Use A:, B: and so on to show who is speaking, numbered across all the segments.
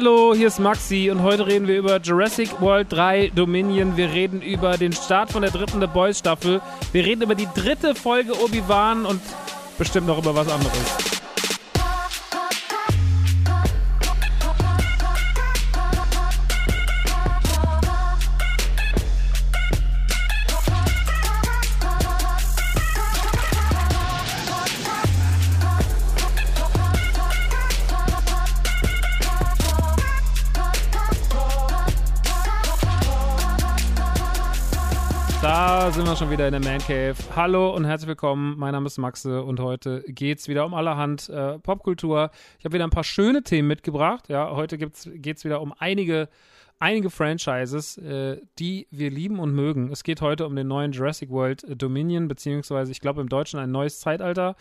A: Hallo, hier ist Maxi und heute reden wir über Jurassic World 3 Dominion. Wir reden über den Start von der dritten The Boys Staffel. Wir reden über die dritte Folge Obi-Wan und bestimmt noch über was anderes. Schon wieder in der Man Cave. Hallo und herzlich willkommen. Mein Name ist Maxe und heute geht es wieder um allerhand äh, Popkultur. Ich habe wieder ein paar schöne Themen mitgebracht. Ja, heute geht es wieder um einige, einige Franchises, äh, die wir lieben und mögen. Es geht heute um den neuen Jurassic World Dominion, beziehungsweise ich glaube im Deutschen ein neues Zeitalter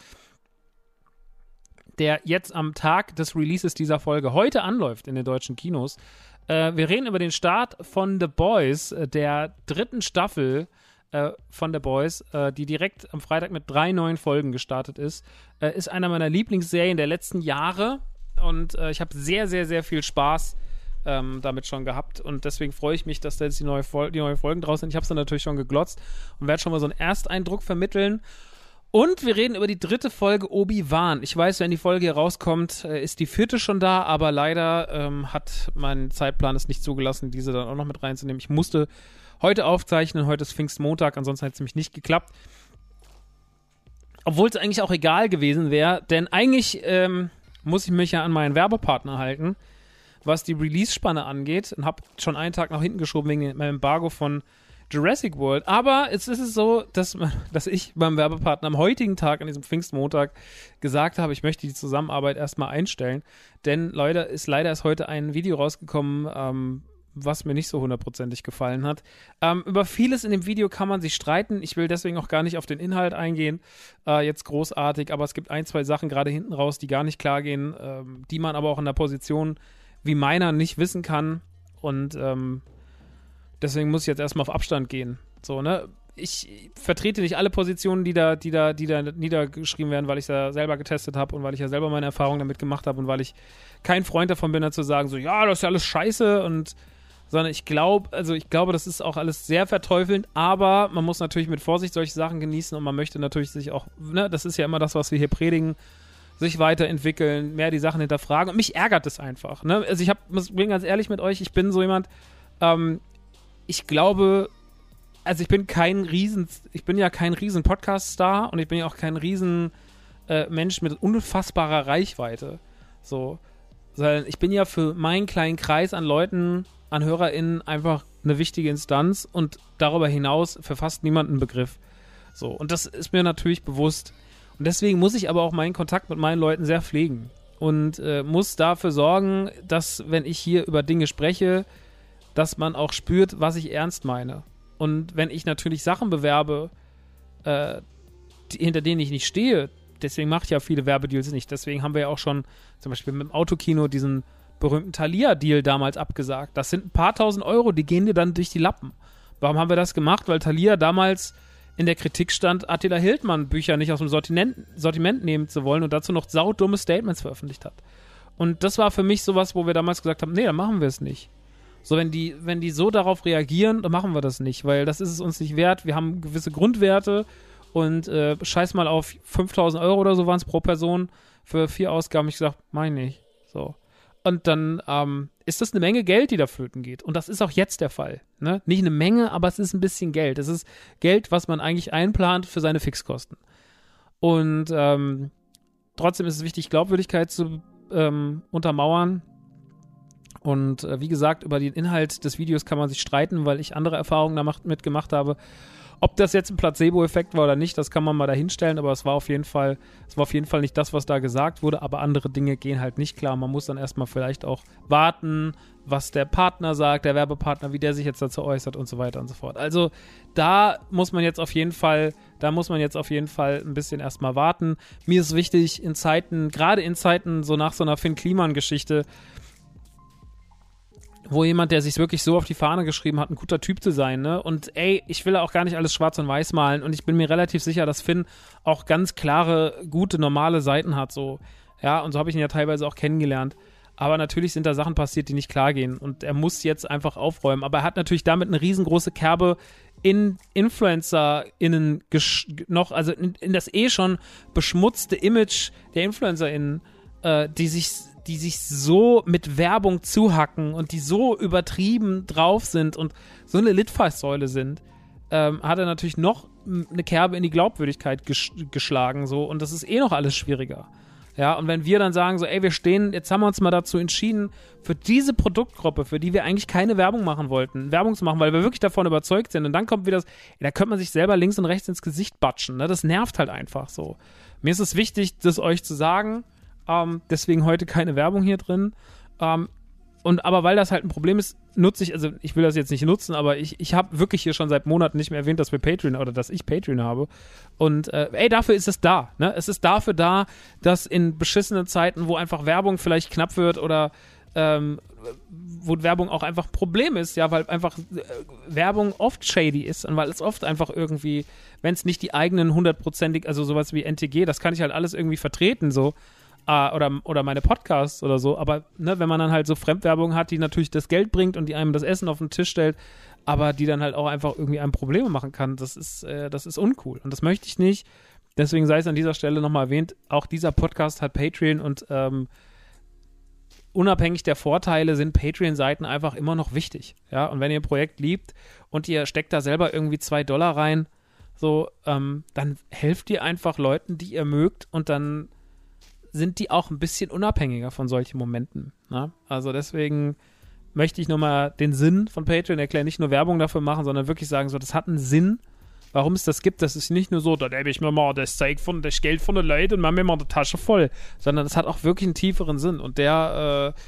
A: der jetzt am Tag des Releases dieser Folge heute anläuft in den deutschen Kinos. Äh, wir reden über den Start von The Boys, äh, der dritten Staffel äh, von The Boys, äh, die direkt am Freitag mit drei neuen Folgen gestartet ist. Äh, ist einer meiner Lieblingsserien der letzten Jahre und äh, ich habe sehr, sehr, sehr viel Spaß ähm, damit schon gehabt und deswegen freue ich mich, dass da jetzt die, neue die neuen Folgen draußen sind. Ich habe es dann natürlich schon geglotzt und werde schon mal so einen Ersteindruck vermitteln. Und wir reden über die dritte Folge Obi-Wan. Ich weiß, wenn die Folge hier rauskommt, äh, ist die vierte schon da, aber leider ähm, hat mein Zeitplan es nicht zugelassen, diese dann auch noch mit reinzunehmen. Ich musste heute aufzeichnen, heute ist Pfingstmontag, ansonsten hätte es nämlich nicht geklappt. Obwohl es eigentlich auch egal gewesen wäre, denn eigentlich ähm, muss ich mich ja an meinen Werbepartner halten, was die Release-Spanne angeht und habe schon einen Tag nach hinten geschoben wegen meinem Embargo von Jurassic World. Aber jetzt ist es so, dass, dass ich beim Werbepartner am heutigen Tag, an diesem Pfingstmontag, gesagt habe, ich möchte die Zusammenarbeit erstmal einstellen. Denn Leute, ist leider ist heute ein Video rausgekommen, ähm, was mir nicht so hundertprozentig gefallen hat. Ähm, über vieles in dem Video kann man sich streiten. Ich will deswegen auch gar nicht auf den Inhalt eingehen, äh, jetzt großartig, aber es gibt ein, zwei Sachen gerade hinten raus, die gar nicht klar gehen, ähm, die man aber auch in der Position wie meiner nicht wissen kann. Und ähm, Deswegen muss ich jetzt erstmal auf Abstand gehen. So, ne? Ich vertrete nicht alle Positionen, die da, die da, die da niedergeschrieben werden, weil ich da selber getestet habe und weil ich ja selber meine Erfahrungen damit gemacht habe und weil ich kein Freund davon bin, da zu sagen, so, ja, das ist ja alles scheiße und sondern ich glaube, also ich glaube, das ist auch alles sehr verteufelnd, aber man muss natürlich mit Vorsicht solche Sachen genießen und man möchte natürlich sich auch, ne, das ist ja immer das, was wir hier predigen, sich weiterentwickeln, mehr die Sachen hinterfragen und mich ärgert es einfach, ne? Also ich hab, bin ganz ehrlich mit euch, ich bin so jemand, ähm, ich glaube, also ich bin kein Riesen, ich bin ja kein riesen Podcast-Star und ich bin ja auch kein riesen äh, Mensch mit unfassbarer Reichweite. So. Sondern ich bin ja für meinen kleinen Kreis an Leuten, an HörerInnen einfach eine wichtige Instanz und darüber hinaus für fast niemanden Begriff. So. Und das ist mir natürlich bewusst. Und deswegen muss ich aber auch meinen Kontakt mit meinen Leuten sehr pflegen. Und äh, muss dafür sorgen, dass, wenn ich hier über Dinge spreche, dass man auch spürt, was ich ernst meine. Und wenn ich natürlich Sachen bewerbe, äh, die, hinter denen ich nicht stehe, deswegen mache ich ja viele Werbedeals nicht. Deswegen haben wir ja auch schon zum Beispiel mit dem Autokino diesen berühmten Thalia-Deal damals abgesagt. Das sind ein paar tausend Euro, die gehen dir dann durch die Lappen. Warum haben wir das gemacht? Weil Thalia damals in der Kritik stand, Attila Hildmann Bücher nicht aus dem Sortiment, Sortiment nehmen zu wollen und dazu noch saudumme Statements veröffentlicht hat. Und das war für mich sowas, wo wir damals gesagt haben, nee, dann machen wir es nicht. So, wenn die, wenn die so darauf reagieren, dann machen wir das nicht, weil das ist es uns nicht wert. Wir haben gewisse Grundwerte und äh, scheiß mal auf 5000 Euro oder so waren es pro Person für vier Ausgaben. Ich gesagt, meine ich. So. Und dann ähm, ist das eine Menge Geld, die da flöten geht. Und das ist auch jetzt der Fall. Ne? Nicht eine Menge, aber es ist ein bisschen Geld. Es ist Geld, was man eigentlich einplant für seine Fixkosten. Und ähm, trotzdem ist es wichtig, Glaubwürdigkeit zu ähm, untermauern. Und äh, wie gesagt, über den Inhalt des Videos kann man sich streiten, weil ich andere Erfahrungen damit mitgemacht habe. Ob das jetzt ein Placebo-Effekt war oder nicht, das kann man mal dahinstellen, aber es war auf jeden Fall, es war auf jeden Fall nicht das, was da gesagt wurde, aber andere Dinge gehen halt nicht klar. Man muss dann erstmal vielleicht auch warten, was der Partner sagt, der Werbepartner, wie der sich jetzt dazu äußert und so weiter und so fort. Also da muss man jetzt auf jeden Fall, da muss man jetzt auf jeden Fall ein bisschen erstmal warten. Mir ist wichtig, in Zeiten, gerade in Zeiten so nach so einer Finn Kliman-Geschichte, wo jemand, der sich wirklich so auf die Fahne geschrieben hat, ein guter Typ zu sein, ne? Und ey, ich will auch gar nicht alles schwarz und weiß malen und ich bin mir relativ sicher, dass Finn auch ganz klare, gute, normale Seiten hat, so. Ja, und so habe ich ihn ja teilweise auch kennengelernt. Aber natürlich sind da Sachen passiert, die nicht klar gehen. Und er muss jetzt einfach aufräumen. Aber er hat natürlich damit eine riesengroße Kerbe in InfluencerInnen noch, also in, in, das eh schon beschmutzte Image der InfluencerInnen, äh, die sich die sich so mit Werbung zuhacken und die so übertrieben drauf sind und so eine Litfaßsäule sind, ähm, hat er natürlich noch eine Kerbe in die Glaubwürdigkeit ges geschlagen so und das ist eh noch alles schwieriger. Ja, und wenn wir dann sagen, so, ey, wir stehen, jetzt haben wir uns mal dazu entschieden, für diese Produktgruppe, für die wir eigentlich keine Werbung machen wollten, Werbung zu machen, weil wir wirklich davon überzeugt sind. Und dann kommt wieder das, da könnte man sich selber links und rechts ins Gesicht batschen. Ne? Das nervt halt einfach so. Mir ist es wichtig, das euch zu sagen. Ähm, deswegen heute keine Werbung hier drin. Ähm, und aber weil das halt ein Problem ist, nutze ich, also ich will das jetzt nicht nutzen, aber ich, ich habe wirklich hier schon seit Monaten nicht mehr erwähnt, dass wir Patreon oder dass ich Patreon habe. Und äh, ey, dafür ist es da. Ne? Es ist dafür da, dass in beschissenen Zeiten, wo einfach Werbung vielleicht knapp wird oder ähm, wo Werbung auch einfach ein Problem ist, ja, weil einfach äh, Werbung oft shady ist und weil es oft einfach irgendwie, wenn es nicht die eigenen hundertprozentig, also sowas wie NTG, das kann ich halt alles irgendwie vertreten, so, äh, oder, oder meine Podcasts oder so. Aber ne, wenn man dann halt so Fremdwerbung hat, die natürlich das Geld bringt und die einem das Essen auf den Tisch stellt, aber die dann halt auch einfach irgendwie einem Probleme machen kann, das ist, äh, das ist uncool. Und das möchte ich nicht. Deswegen sei es an dieser Stelle nochmal erwähnt, auch dieser Podcast hat Patreon und ähm, unabhängig der Vorteile sind Patreon-Seiten einfach immer noch wichtig. Ja, und wenn ihr ein Projekt liebt und ihr steckt da selber irgendwie zwei Dollar rein, so, ähm, dann helft ihr einfach Leuten, die ihr mögt und dann sind die auch ein bisschen unabhängiger von solchen Momenten. Ne? Also deswegen möchte ich nochmal den Sinn von Patreon erklären, nicht nur Werbung dafür machen, sondern wirklich sagen, so, das hat einen Sinn, warum es das gibt. Das ist nicht nur so, da nehme ich mir mal das Zeug von, das Geld von den Leuten und mache mir mal die Tasche voll, sondern das hat auch wirklich einen tieferen Sinn und der, äh,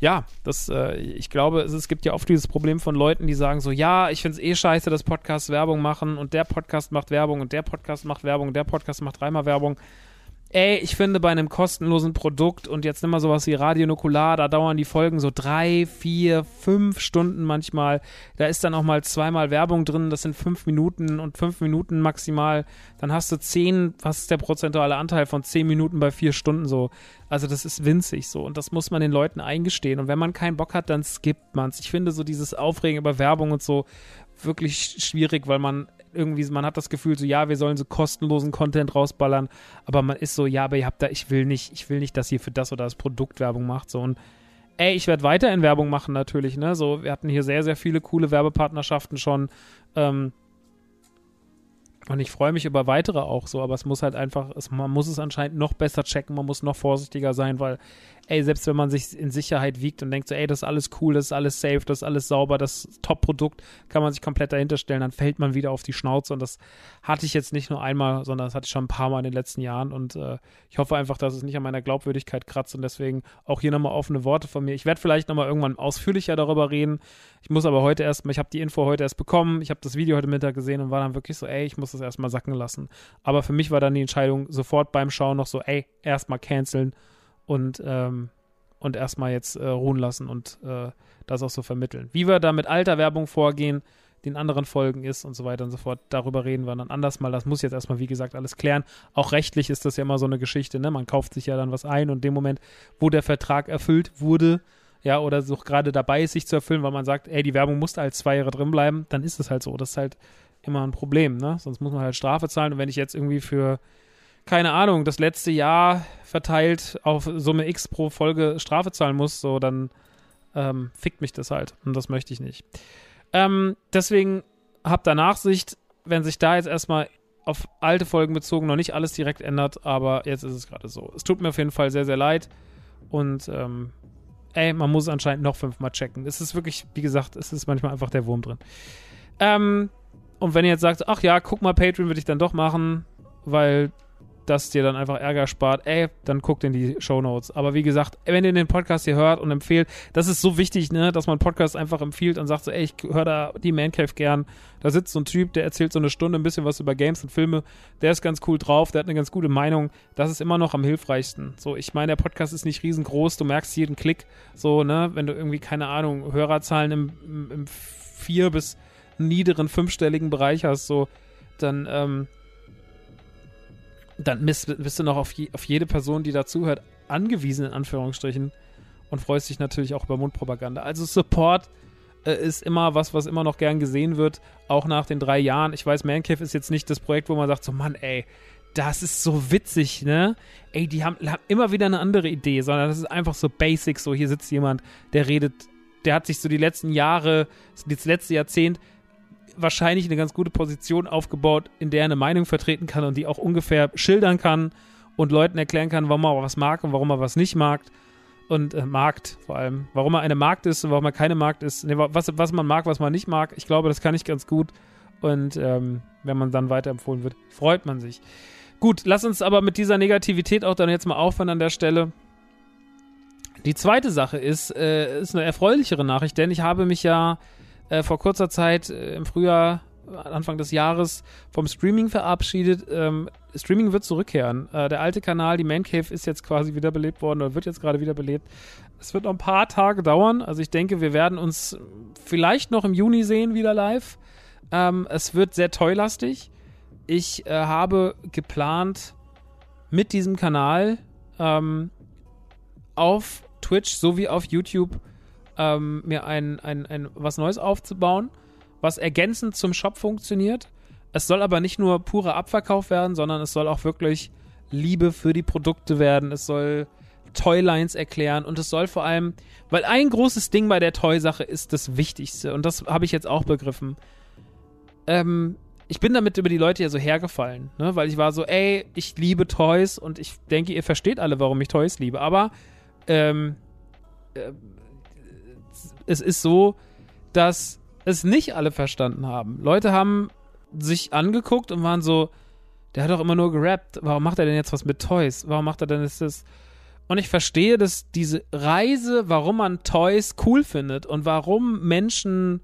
A: ja, das, äh, ich glaube, es, es, gibt ja oft dieses Problem von Leuten, die sagen so, ja, ich finde es eh scheiße, dass Podcasts Werbung machen und der Podcast macht Werbung und der Podcast macht Werbung und der Podcast macht dreimal Werbung ey, ich finde bei einem kostenlosen Produkt und jetzt nimm mal sowas wie Radio Nukular, da dauern die Folgen so drei, vier, fünf Stunden manchmal. Da ist dann auch mal zweimal Werbung drin, das sind fünf Minuten und fünf Minuten maximal. Dann hast du zehn, was ist der prozentuale Anteil von zehn Minuten bei vier Stunden so? Also das ist winzig so und das muss man den Leuten eingestehen. Und wenn man keinen Bock hat, dann skippt man's. Ich finde so dieses Aufregen über Werbung und so wirklich schwierig, weil man irgendwie, man hat das Gefühl, so ja, wir sollen so kostenlosen Content rausballern, aber man ist so, ja, aber ihr habt da, ich will nicht, ich will nicht, dass ihr für das oder das Produkt Werbung macht, so. Und ey, ich werde weiterhin Werbung machen natürlich, ne, so, wir hatten hier sehr, sehr viele coole Werbepartnerschaften schon, ähm, und ich freue mich über weitere auch so, aber es muss halt einfach, es, man muss es anscheinend noch besser checken, man muss noch vorsichtiger sein, weil, ey, selbst wenn man sich in Sicherheit wiegt und denkt so, ey, das ist alles cool, das ist alles safe, das ist alles sauber, das Top-Produkt, kann man sich komplett dahinter stellen, dann fällt man wieder auf die Schnauze und das hatte ich jetzt nicht nur einmal, sondern das hatte ich schon ein paar Mal in den letzten Jahren und äh, ich hoffe einfach, dass es nicht an meiner Glaubwürdigkeit kratzt und deswegen auch hier nochmal offene Worte von mir. Ich werde vielleicht nochmal irgendwann ausführlicher darüber reden. Ich muss aber heute erstmal, ich habe die Info heute erst bekommen, ich habe das Video heute Mittag gesehen und war dann wirklich so, ey, ich muss das erstmal sacken lassen. Aber für mich war dann die Entscheidung sofort beim Schauen noch so, ey, erstmal canceln und, ähm, und erstmal jetzt äh, ruhen lassen und äh, das auch so vermitteln. Wie wir da mit alter Werbung vorgehen, den anderen Folgen ist und so weiter und so fort. Darüber reden wir dann anders mal. Das muss jetzt erstmal, wie gesagt, alles klären. Auch rechtlich ist das ja immer so eine Geschichte, ne? Man kauft sich ja dann was ein und in dem Moment, wo der Vertrag erfüllt wurde, ja, oder so gerade dabei ist, sich zu erfüllen, weil man sagt, ey, die Werbung musste halt zwei Jahre drin bleiben, dann ist es halt so. Das ist halt immer ein Problem, ne? Sonst muss man halt Strafe zahlen. Und wenn ich jetzt irgendwie für, keine Ahnung, das letzte Jahr verteilt auf Summe X pro Folge Strafe zahlen muss, so, dann ähm, fickt mich das halt. Und das möchte ich nicht. Ähm, deswegen habt da Nachsicht, wenn sich da jetzt erstmal auf alte Folgen bezogen noch nicht alles direkt ändert, aber jetzt ist es gerade so. Es tut mir auf jeden Fall sehr, sehr leid. Und ähm, ey, man muss anscheinend noch fünfmal checken. Es ist wirklich, wie gesagt, es ist manchmal einfach der Wurm drin. Ähm, und wenn ihr jetzt sagt, ach ja, guck mal, Patreon würde ich dann doch machen, weil das dir dann einfach Ärger spart, ey, dann guckt in die Show Notes. Aber wie gesagt, wenn ihr den Podcast hier hört und empfehlt, das ist so wichtig, ne, dass man Podcast einfach empfiehlt und sagt so, ey, ich höre da die Man Cave gern. Da sitzt so ein Typ, der erzählt so eine Stunde ein bisschen was über Games und Filme. Der ist ganz cool drauf, der hat eine ganz gute Meinung. Das ist immer noch am hilfreichsten. So, ich meine, der Podcast ist nicht riesengroß, du merkst jeden Klick. So, ne, wenn du irgendwie, keine Ahnung, Hörerzahlen im, im, im vier bis niederen fünfstelligen Bereich hast, so, dann, ähm, dann bist, bist du noch auf, je, auf jede Person, die dazuhört, angewiesen, in Anführungsstrichen. und freust dich natürlich auch über Mundpropaganda. Also Support äh, ist immer was, was immer noch gern gesehen wird, auch nach den drei Jahren. Ich weiß, Mancave ist jetzt nicht das Projekt, wo man sagt, so Mann, ey, das ist so witzig, ne? Ey, die haben, haben immer wieder eine andere Idee, sondern das ist einfach so basic, so hier sitzt jemand, der redet, der hat sich so die letzten Jahre, das letzte Jahrzehnt wahrscheinlich eine ganz gute Position aufgebaut, in der er eine Meinung vertreten kann und die auch ungefähr schildern kann und Leuten erklären kann, warum er was mag und warum er was nicht mag und äh, Markt vor allem. Warum er eine Markt ist und warum er keine Markt ist. Nee, was, was man mag, was man nicht mag. Ich glaube, das kann ich ganz gut. Und ähm, wenn man dann weiterempfohlen wird, freut man sich. Gut, lass uns aber mit dieser Negativität auch dann jetzt mal aufhören an der Stelle. Die zweite Sache ist, äh, ist eine erfreulichere Nachricht, denn ich habe mich ja äh, vor kurzer Zeit äh, im Frühjahr Anfang des Jahres vom Streaming verabschiedet. Ähm, Streaming wird zurückkehren. Äh, der alte Kanal, die Man Cave, ist jetzt quasi wiederbelebt worden oder wird jetzt gerade wiederbelebt. Es wird noch ein paar Tage dauern. Also ich denke, wir werden uns vielleicht noch im Juni sehen wieder live. Ähm, es wird sehr toylastig. Ich äh, habe geplant, mit diesem Kanal ähm, auf Twitch sowie auf YouTube ähm, mir ein, ein, ein was Neues aufzubauen was ergänzend zum Shop funktioniert. Es soll aber nicht nur purer Abverkauf werden, sondern es soll auch wirklich Liebe für die Produkte werden. Es soll Toylines erklären und es soll vor allem, weil ein großes Ding bei der Toy-Sache ist das Wichtigste und das habe ich jetzt auch begriffen. Ähm, ich bin damit über die Leute ja so hergefallen, ne? weil ich war so, ey, ich liebe Toys und ich denke, ihr versteht alle, warum ich Toys liebe, aber ähm, äh, es ist so, dass es nicht alle verstanden haben. Leute haben sich angeguckt und waren so, der hat doch immer nur gerappt. Warum macht er denn jetzt was mit Toys? Warum macht er denn das? Und ich verstehe, dass diese Reise, warum man Toys cool findet und warum Menschen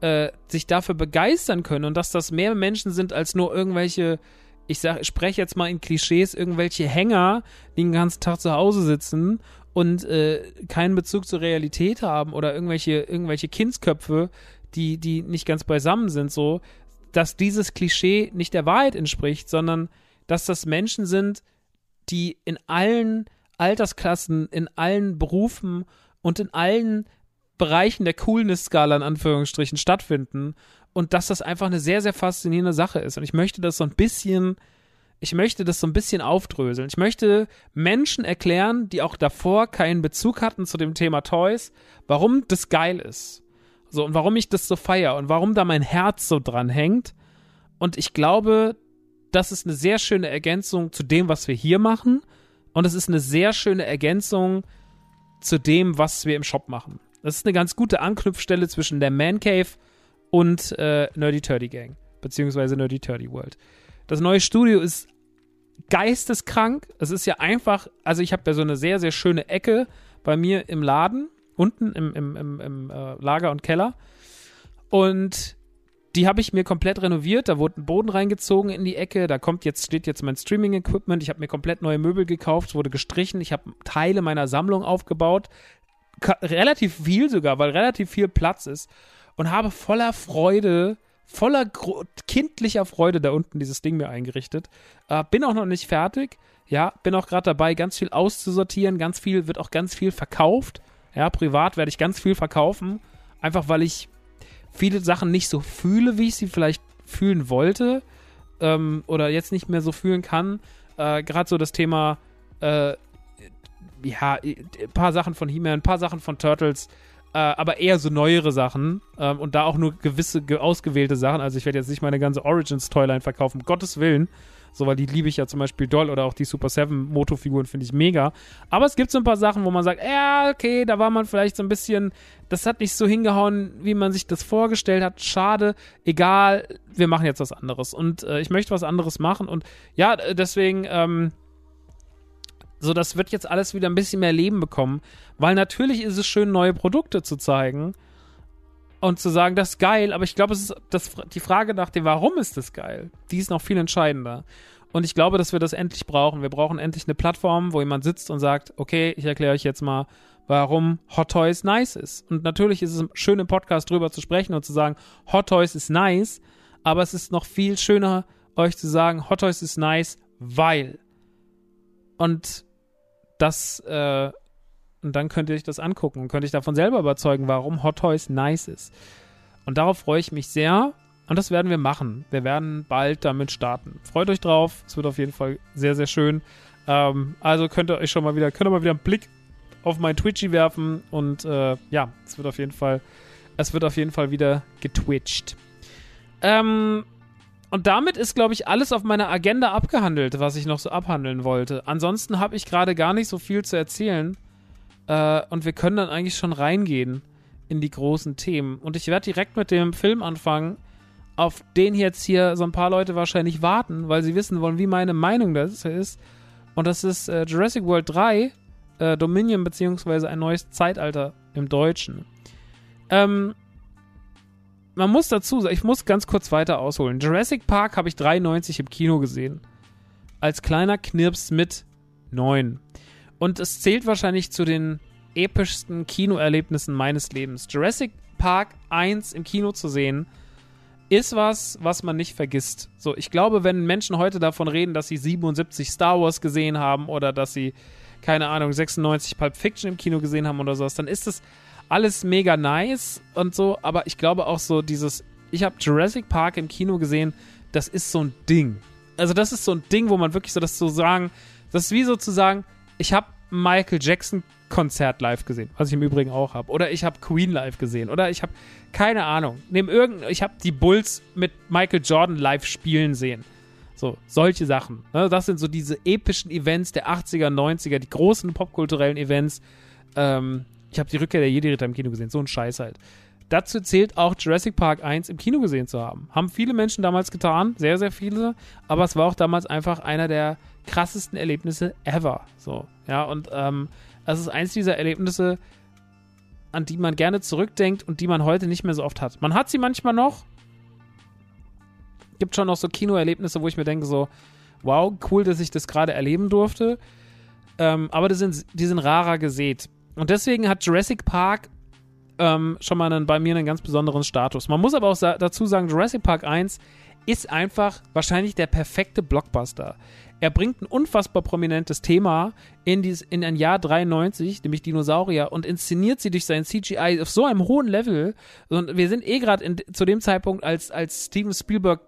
A: äh, sich dafür begeistern können und dass das mehr Menschen sind als nur irgendwelche, ich ich spreche jetzt mal in Klischees, irgendwelche Hänger, die den ganzen Tag zu Hause sitzen und äh, keinen Bezug zur Realität haben oder irgendwelche, irgendwelche Kindsköpfe, die, die nicht ganz beisammen sind, so, dass dieses Klischee nicht der Wahrheit entspricht, sondern dass das Menschen sind, die in allen Altersklassen, in allen Berufen und in allen Bereichen der Coolness-Skala in Anführungsstrichen stattfinden und dass das einfach eine sehr, sehr faszinierende Sache ist. Und ich möchte das so ein bisschen ich möchte das so ein bisschen aufdröseln. Ich möchte Menschen erklären, die auch davor keinen Bezug hatten zu dem Thema Toys, warum das geil ist. So, und warum ich das so feier und warum da mein Herz so dran hängt. Und ich glaube, das ist eine sehr schöne Ergänzung zu dem, was wir hier machen. Und es ist eine sehr schöne Ergänzung zu dem, was wir im Shop machen. Das ist eine ganz gute Anknüpfstelle zwischen der Man Cave und äh, Nerdy Turdy Gang, beziehungsweise Nerdy Turdy World. Das neue Studio ist geisteskrank. Es ist ja einfach, also ich habe ja so eine sehr, sehr schöne Ecke bei mir im Laden, unten im, im, im, im äh, Lager und Keller. Und die habe ich mir komplett renoviert. Da wurde ein Boden reingezogen in die Ecke. Da kommt jetzt, steht jetzt mein Streaming-Equipment. Ich habe mir komplett neue Möbel gekauft, wurde gestrichen. Ich habe Teile meiner Sammlung aufgebaut. Ka relativ viel sogar, weil relativ viel Platz ist. Und habe voller Freude voller kindlicher Freude da unten dieses Ding mir eingerichtet. Äh, bin auch noch nicht fertig. Ja, bin auch gerade dabei, ganz viel auszusortieren. Ganz viel, wird auch ganz viel verkauft. Ja, privat werde ich ganz viel verkaufen. Einfach weil ich viele Sachen nicht so fühle, wie ich sie vielleicht fühlen wollte. Ähm, oder jetzt nicht mehr so fühlen kann. Äh, gerade so das Thema, äh, ja, ein paar Sachen von He-Man, ein paar Sachen von Turtles äh, aber eher so neuere Sachen ähm, und da auch nur gewisse ge ausgewählte Sachen. Also ich werde jetzt nicht meine ganze Origins-Toyline verkaufen, um Gottes Willen. So, weil die liebe ich ja zum Beispiel doll oder auch die Super 7 Moto-Figuren finde ich mega. Aber es gibt so ein paar Sachen, wo man sagt, ja, okay, da war man vielleicht so ein bisschen, das hat nicht so hingehauen, wie man sich das vorgestellt hat. Schade, egal, wir machen jetzt was anderes. Und äh, ich möchte was anderes machen und ja, deswegen, ähm, so, das wird jetzt alles wieder ein bisschen mehr Leben bekommen, weil natürlich ist es schön, neue Produkte zu zeigen und zu sagen, das ist geil, aber ich glaube, es ist das, die Frage nach dem, warum ist das geil, die ist noch viel entscheidender. Und ich glaube, dass wir das endlich brauchen. Wir brauchen endlich eine Plattform, wo jemand sitzt und sagt, okay, ich erkläre euch jetzt mal, warum Hot Toys nice ist. Und natürlich ist es schön im Podcast drüber zu sprechen und zu sagen, Hot Toys ist nice, aber es ist noch viel schöner, euch zu sagen, Hot Toys ist nice, weil. Und das äh, und dann könnt ihr euch das angucken und könnt euch davon selber überzeugen, warum Hot Toys nice ist. Und darauf freue ich mich sehr. Und das werden wir machen. Wir werden bald damit starten. Freut euch drauf. Es wird auf jeden Fall sehr, sehr schön. Ähm, also könnt ihr euch schon mal wieder, könnt ihr mal wieder einen Blick auf mein Twitchy werfen. Und äh, ja, es wird auf jeden Fall, es wird auf jeden Fall wieder getwitcht. Ähm, und damit ist, glaube ich, alles auf meiner Agenda abgehandelt, was ich noch so abhandeln wollte. Ansonsten habe ich gerade gar nicht so viel zu erzählen. Äh, und wir können dann eigentlich schon reingehen in die großen Themen. Und ich werde direkt mit dem Film anfangen, auf den jetzt hier so ein paar Leute wahrscheinlich warten, weil sie wissen wollen, wie meine Meinung das ist. Und das ist äh, Jurassic World 3, äh, Dominion beziehungsweise ein neues Zeitalter im Deutschen. Ähm, man muss dazu sagen, ich muss ganz kurz weiter ausholen. Jurassic Park habe ich 93 im Kino gesehen. Als kleiner Knirps mit 9. Und es zählt wahrscheinlich zu den epischsten Kinoerlebnissen meines Lebens. Jurassic Park 1 im Kino zu sehen, ist was, was man nicht vergisst. So, ich glaube, wenn Menschen heute davon reden, dass sie 77 Star Wars gesehen haben oder dass sie, keine Ahnung, 96 Pulp Fiction im Kino gesehen haben oder sowas, dann ist das alles mega nice und so, aber ich glaube auch so dieses, ich habe Jurassic Park im Kino gesehen, das ist so ein Ding. Also das ist so ein Ding, wo man wirklich so das so sagen, das ist wie sozusagen, ich habe Michael Jackson Konzert live gesehen, was ich im Übrigen auch habe. Oder ich habe Queen live gesehen. Oder ich habe keine Ahnung. Neben irgend, ich habe die Bulls mit Michael Jordan live spielen sehen. So, solche Sachen. Ne? Das sind so diese epischen Events der 80er, 90er, die großen popkulturellen Events. Ähm, ich habe die Rückkehr der Jedi-Ritter im Kino gesehen. So ein Scheiß halt. Dazu zählt auch Jurassic Park 1 im Kino gesehen zu haben. Haben viele Menschen damals getan, sehr, sehr viele. Aber es war auch damals einfach einer der krassesten Erlebnisse ever. So, ja, und ähm, es ist eins dieser Erlebnisse, an die man gerne zurückdenkt und die man heute nicht mehr so oft hat. Man hat sie manchmal noch. Gibt schon noch so Kinoerlebnisse, wo ich mir denke, so, wow, cool, dass ich das gerade erleben durfte. Ähm, aber die sind, die sind rarer gesät. Und deswegen hat Jurassic Park ähm, schon mal einen, bei mir einen ganz besonderen Status. Man muss aber auch sa dazu sagen, Jurassic Park 1 ist einfach wahrscheinlich der perfekte Blockbuster. Er bringt ein unfassbar prominentes Thema in, dies, in ein Jahr 93, nämlich Dinosaurier, und inszeniert sie durch sein CGI auf so einem hohen Level. Und wir sind eh gerade zu dem Zeitpunkt, als, als Steven Spielberg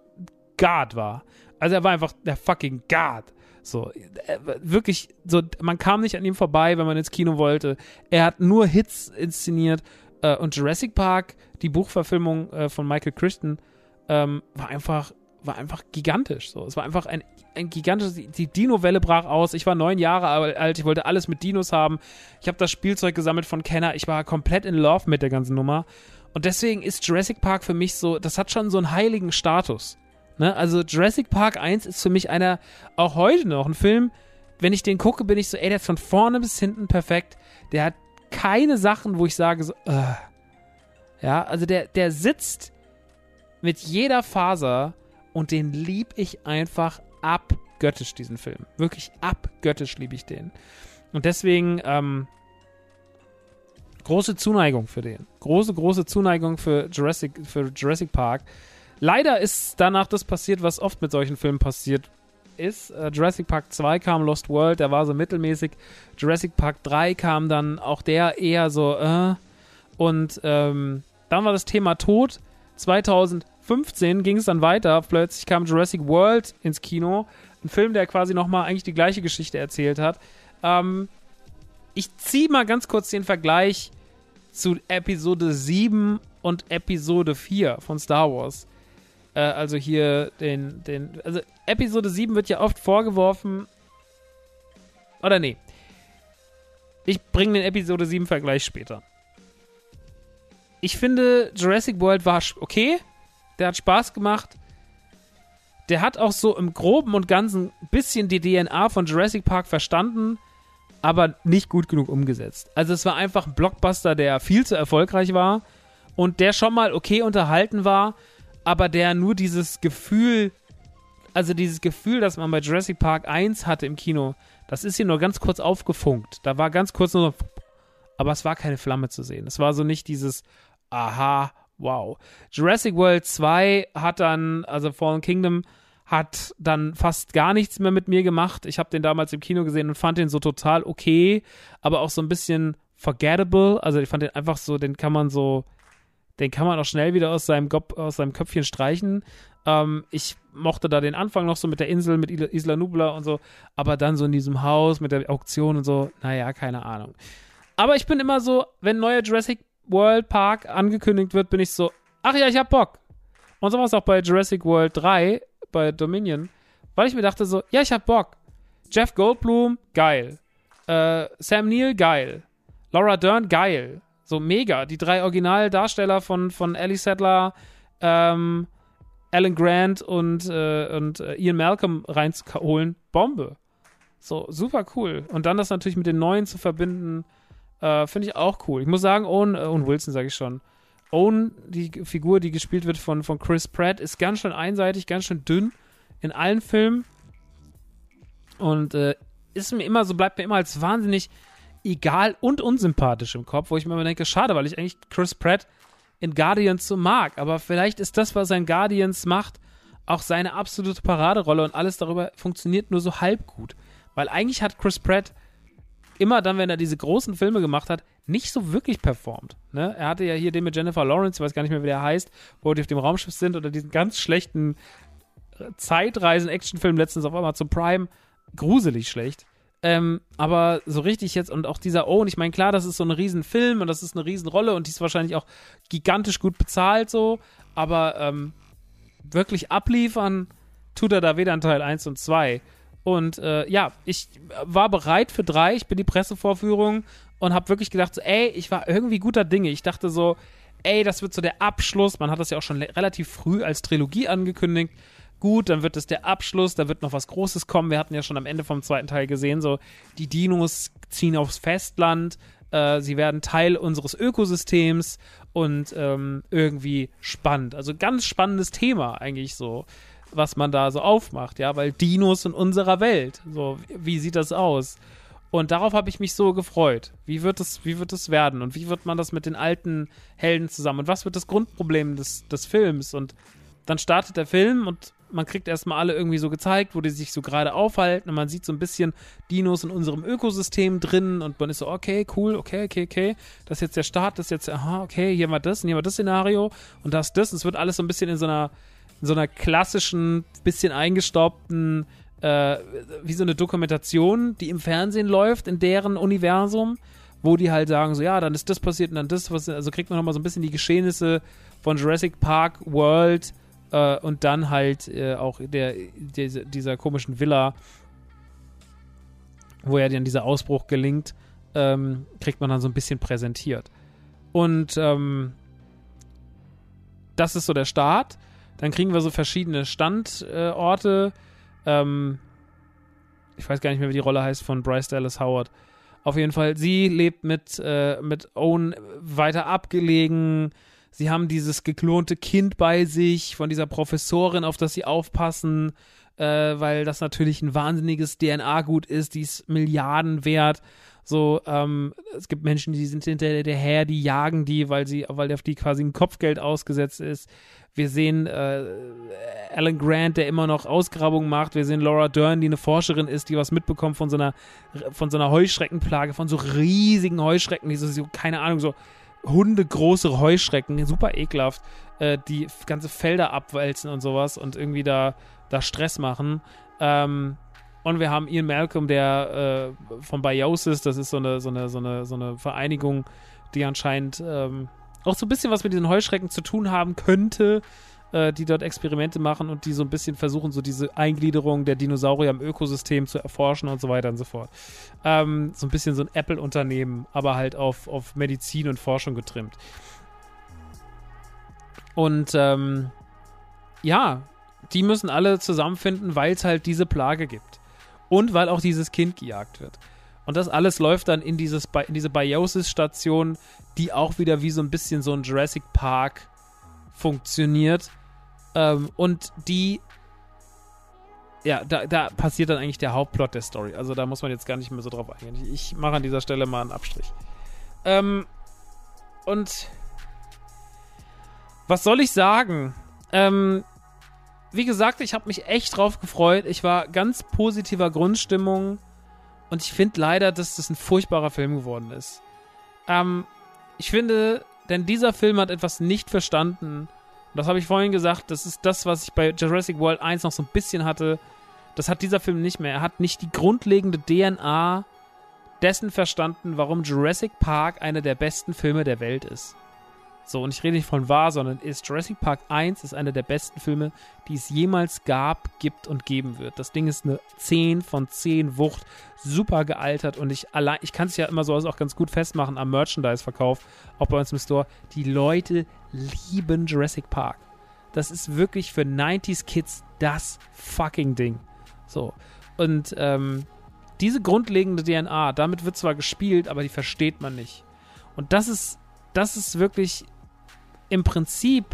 A: God war. Also er war einfach der fucking God. So, wirklich, so, man kam nicht an ihm vorbei, wenn man ins Kino wollte. Er hat nur Hits inszeniert. Äh, und Jurassic Park, die Buchverfilmung äh, von Michael Crichton, ähm, war einfach war einfach gigantisch. So. Es war einfach ein, ein gigantisches. Die Dino-Welle brach aus. Ich war neun Jahre alt. Ich wollte alles mit Dinos haben. Ich habe das Spielzeug gesammelt von Kenner. Ich war komplett in Love mit der ganzen Nummer. Und deswegen ist Jurassic Park für mich so, das hat schon so einen heiligen Status. Ne? Also Jurassic Park 1 ist für mich einer, auch heute noch, ein Film, wenn ich den gucke, bin ich so, ey, der ist von vorne bis hinten perfekt. Der hat keine Sachen, wo ich sage so, uh. ja, also der, der sitzt mit jeder Faser und den lieb ich einfach abgöttisch, diesen Film. Wirklich abgöttisch liebe ich den. Und deswegen, ähm, große Zuneigung für den. Große, große Zuneigung für Jurassic, für Jurassic Park. Leider ist danach das passiert, was oft mit solchen Filmen passiert ist. Äh, Jurassic Park 2 kam, Lost World, der war so mittelmäßig. Jurassic Park 3 kam dann auch der eher so, äh. Und ähm, dann war das Thema tot. 2000 15 ging es dann weiter. Plötzlich kam Jurassic World ins Kino. Ein Film, der quasi nochmal eigentlich die gleiche Geschichte erzählt hat. Ähm, ich ziehe mal ganz kurz den Vergleich zu Episode 7 und Episode 4 von Star Wars. Äh, also hier den, den. Also Episode 7 wird ja oft vorgeworfen. Oder nee. Ich bringe den Episode 7 Vergleich später. Ich finde, Jurassic World war okay der hat Spaß gemacht. Der hat auch so im Groben und Ganzen ein bisschen die DNA von Jurassic Park verstanden, aber nicht gut genug umgesetzt. Also es war einfach ein Blockbuster, der viel zu erfolgreich war und der schon mal okay unterhalten war, aber der nur dieses Gefühl, also dieses Gefühl, das man bei Jurassic Park 1 hatte im Kino, das ist hier nur ganz kurz aufgefunkt. Da war ganz kurz nur so, aber es war keine Flamme zu sehen. Es war so nicht dieses, aha, wow. Jurassic World 2 hat dann, also Fallen Kingdom, hat dann fast gar nichts mehr mit mir gemacht. Ich habe den damals im Kino gesehen und fand den so total okay, aber auch so ein bisschen forgettable. Also ich fand den einfach so, den kann man so, den kann man auch schnell wieder aus seinem, Gop, aus seinem Köpfchen streichen. Ähm, ich mochte da den Anfang noch so mit der Insel, mit Isla Nubla und so, aber dann so in diesem Haus mit der Auktion und so, naja, keine Ahnung. Aber ich bin immer so, wenn neuer Jurassic World Park angekündigt wird, bin ich so, ach ja, ich hab Bock. Und so war es auch bei Jurassic World 3, bei Dominion, weil ich mir dachte so, ja, ich hab Bock. Jeff Goldblum, geil. Äh, Sam Neill, geil. Laura Dern, geil. So mega. Die drei Originaldarsteller von, von Ellie Sattler, ähm, Alan Grant und, äh, und äh, Ian Malcolm reinzuholen, Bombe. So, super cool. Und dann das natürlich mit den neuen zu verbinden, äh, finde ich auch cool. Ich muss sagen, Owen, äh, Owen Wilson sage ich schon. Owen, die Figur, die gespielt wird von, von Chris Pratt, ist ganz schön einseitig, ganz schön dünn in allen Filmen. Und äh, ist mir immer so, bleibt mir immer als wahnsinnig egal und unsympathisch im Kopf, wo ich mir immer denke, schade, weil ich eigentlich Chris Pratt in Guardians so mag. Aber vielleicht ist das, was sein Guardians macht, auch seine absolute Paraderolle und alles darüber funktioniert nur so halb gut. Weil eigentlich hat Chris Pratt immer dann, wenn er diese großen Filme gemacht hat, nicht so wirklich performt. Ne? Er hatte ja hier den mit Jennifer Lawrence, ich weiß gar nicht mehr, wie der heißt, wo die auf dem Raumschiff sind oder diesen ganz schlechten Zeitreisen-Actionfilm letztens auf einmal zum Prime. Gruselig schlecht. Ähm, aber so richtig jetzt und auch dieser Owen, ich meine, klar, das ist so ein Riesenfilm und das ist eine Riesenrolle und die ist wahrscheinlich auch gigantisch gut bezahlt so, aber ähm, wirklich abliefern tut er da weder in Teil 1 und 2. Und äh, ja, ich war bereit für 3, ich bin die Pressevorführung und habe wirklich gedacht, so, ey, ich war irgendwie guter Dinge. Ich dachte so, ey, das wird so der Abschluss. Man hat das ja auch schon relativ früh als Trilogie angekündigt gut, dann wird es der Abschluss, da wird noch was Großes kommen. Wir hatten ja schon am Ende vom zweiten Teil gesehen, so die Dinos ziehen aufs Festland, äh, sie werden Teil unseres Ökosystems und ähm, irgendwie spannend. Also ganz spannendes Thema eigentlich so, was man da so aufmacht, ja, weil Dinos in unserer Welt, so wie sieht das aus? Und darauf habe ich mich so gefreut. Wie wird es, wie wird es werden? Und wie wird man das mit den alten Helden zusammen? Und was wird das Grundproblem des, des Films? Und dann startet der Film und man kriegt erstmal alle irgendwie so gezeigt, wo die sich so gerade aufhalten und man sieht so ein bisschen Dinos in unserem Ökosystem drin und man ist so, okay, cool, okay, okay, okay, das ist jetzt der Start, das ist jetzt, aha, okay, hier mal das und hier mal das Szenario und das, das, es wird alles so ein bisschen in so einer, in so einer klassischen, bisschen eingestaubten, äh, wie so eine Dokumentation, die im Fernsehen läuft, in deren Universum, wo die halt sagen, so, ja, dann ist das passiert und dann das, was, also kriegt man nochmal so ein bisschen die Geschehnisse von Jurassic Park World äh, und dann halt äh, auch der, der, dieser komischen Villa, wo ja dann dieser Ausbruch gelingt, ähm, kriegt man dann so ein bisschen präsentiert. Und ähm, das ist so der Start. Dann kriegen wir so verschiedene Standorte. Ähm, ich weiß gar nicht mehr, wie die Rolle heißt von Bryce Dallas Howard. Auf jeden Fall, sie lebt mit, äh, mit Owen weiter abgelegen sie haben dieses geklonte Kind bei sich von dieser Professorin, auf das sie aufpassen, äh, weil das natürlich ein wahnsinniges DNA-Gut ist, die ist Milliarden wert. So, ähm, es gibt Menschen, die sind hinter der Her, die jagen die, weil sie, weil auf die quasi ein Kopfgeld ausgesetzt ist. Wir sehen äh, Alan Grant, der immer noch Ausgrabungen macht. Wir sehen Laura Dern, die eine Forscherin ist, die was mitbekommt von so einer, von so einer Heuschreckenplage, von so riesigen Heuschrecken, die so, so keine Ahnung, so hundegroße Heuschrecken, super ekelhaft, äh, die ganze Felder abwälzen und sowas und irgendwie da, da Stress machen. Ähm, und wir haben Ian Malcolm, der äh, von Biosis, das ist so eine, so eine, so eine, so eine Vereinigung, die anscheinend ähm, auch so ein bisschen was mit diesen Heuschrecken zu tun haben könnte äh, die dort Experimente machen und die so ein bisschen versuchen, so diese Eingliederung der Dinosaurier im Ökosystem zu erforschen und so weiter und so fort. Ähm, so ein bisschen so ein Apple-Unternehmen, aber halt auf, auf Medizin und Forschung getrimmt. Und ähm, ja, die müssen alle zusammenfinden, weil es halt diese Plage gibt. Und weil auch dieses Kind gejagt wird. Und das alles läuft dann in, dieses, in diese Biosis-Station, die auch wieder wie so ein bisschen so ein Jurassic Park funktioniert, ähm, und die ja, da, da passiert dann eigentlich der Hauptplot der Story. Also da muss man jetzt gar nicht mehr so drauf eingehen. Ich, mache an dieser Stelle mal einen Abstrich. Ähm, und was soll ich sagen? Ähm, wie gesagt, ich habe mich echt drauf gefreut. Ich war ganz positiver Grundstimmung. Und ich finde leider, dass das ein furchtbarer Film geworden ist. Ähm, ich finde, denn dieser Film hat etwas nicht verstanden. Und das habe ich vorhin gesagt, das ist das, was ich bei Jurassic World 1 noch so ein bisschen hatte. Das hat dieser Film nicht mehr. Er hat nicht die grundlegende DNA dessen verstanden, warum Jurassic Park einer der besten Filme der Welt ist. So, und ich rede nicht von wahr, sondern ist Jurassic Park 1 ist einer der besten Filme, die es jemals gab, gibt und geben wird. Das Ding ist eine 10 von 10 Wucht, super gealtert und ich allein, ich kann es ja immer so auch ganz gut festmachen am Merchandise-Verkauf, auch bei uns im Store. Die Leute lieben Jurassic Park. Das ist wirklich für 90s Kids das fucking Ding. So. Und ähm, diese grundlegende DNA, damit wird zwar gespielt, aber die versteht man nicht. Und das ist, das ist wirklich im Prinzip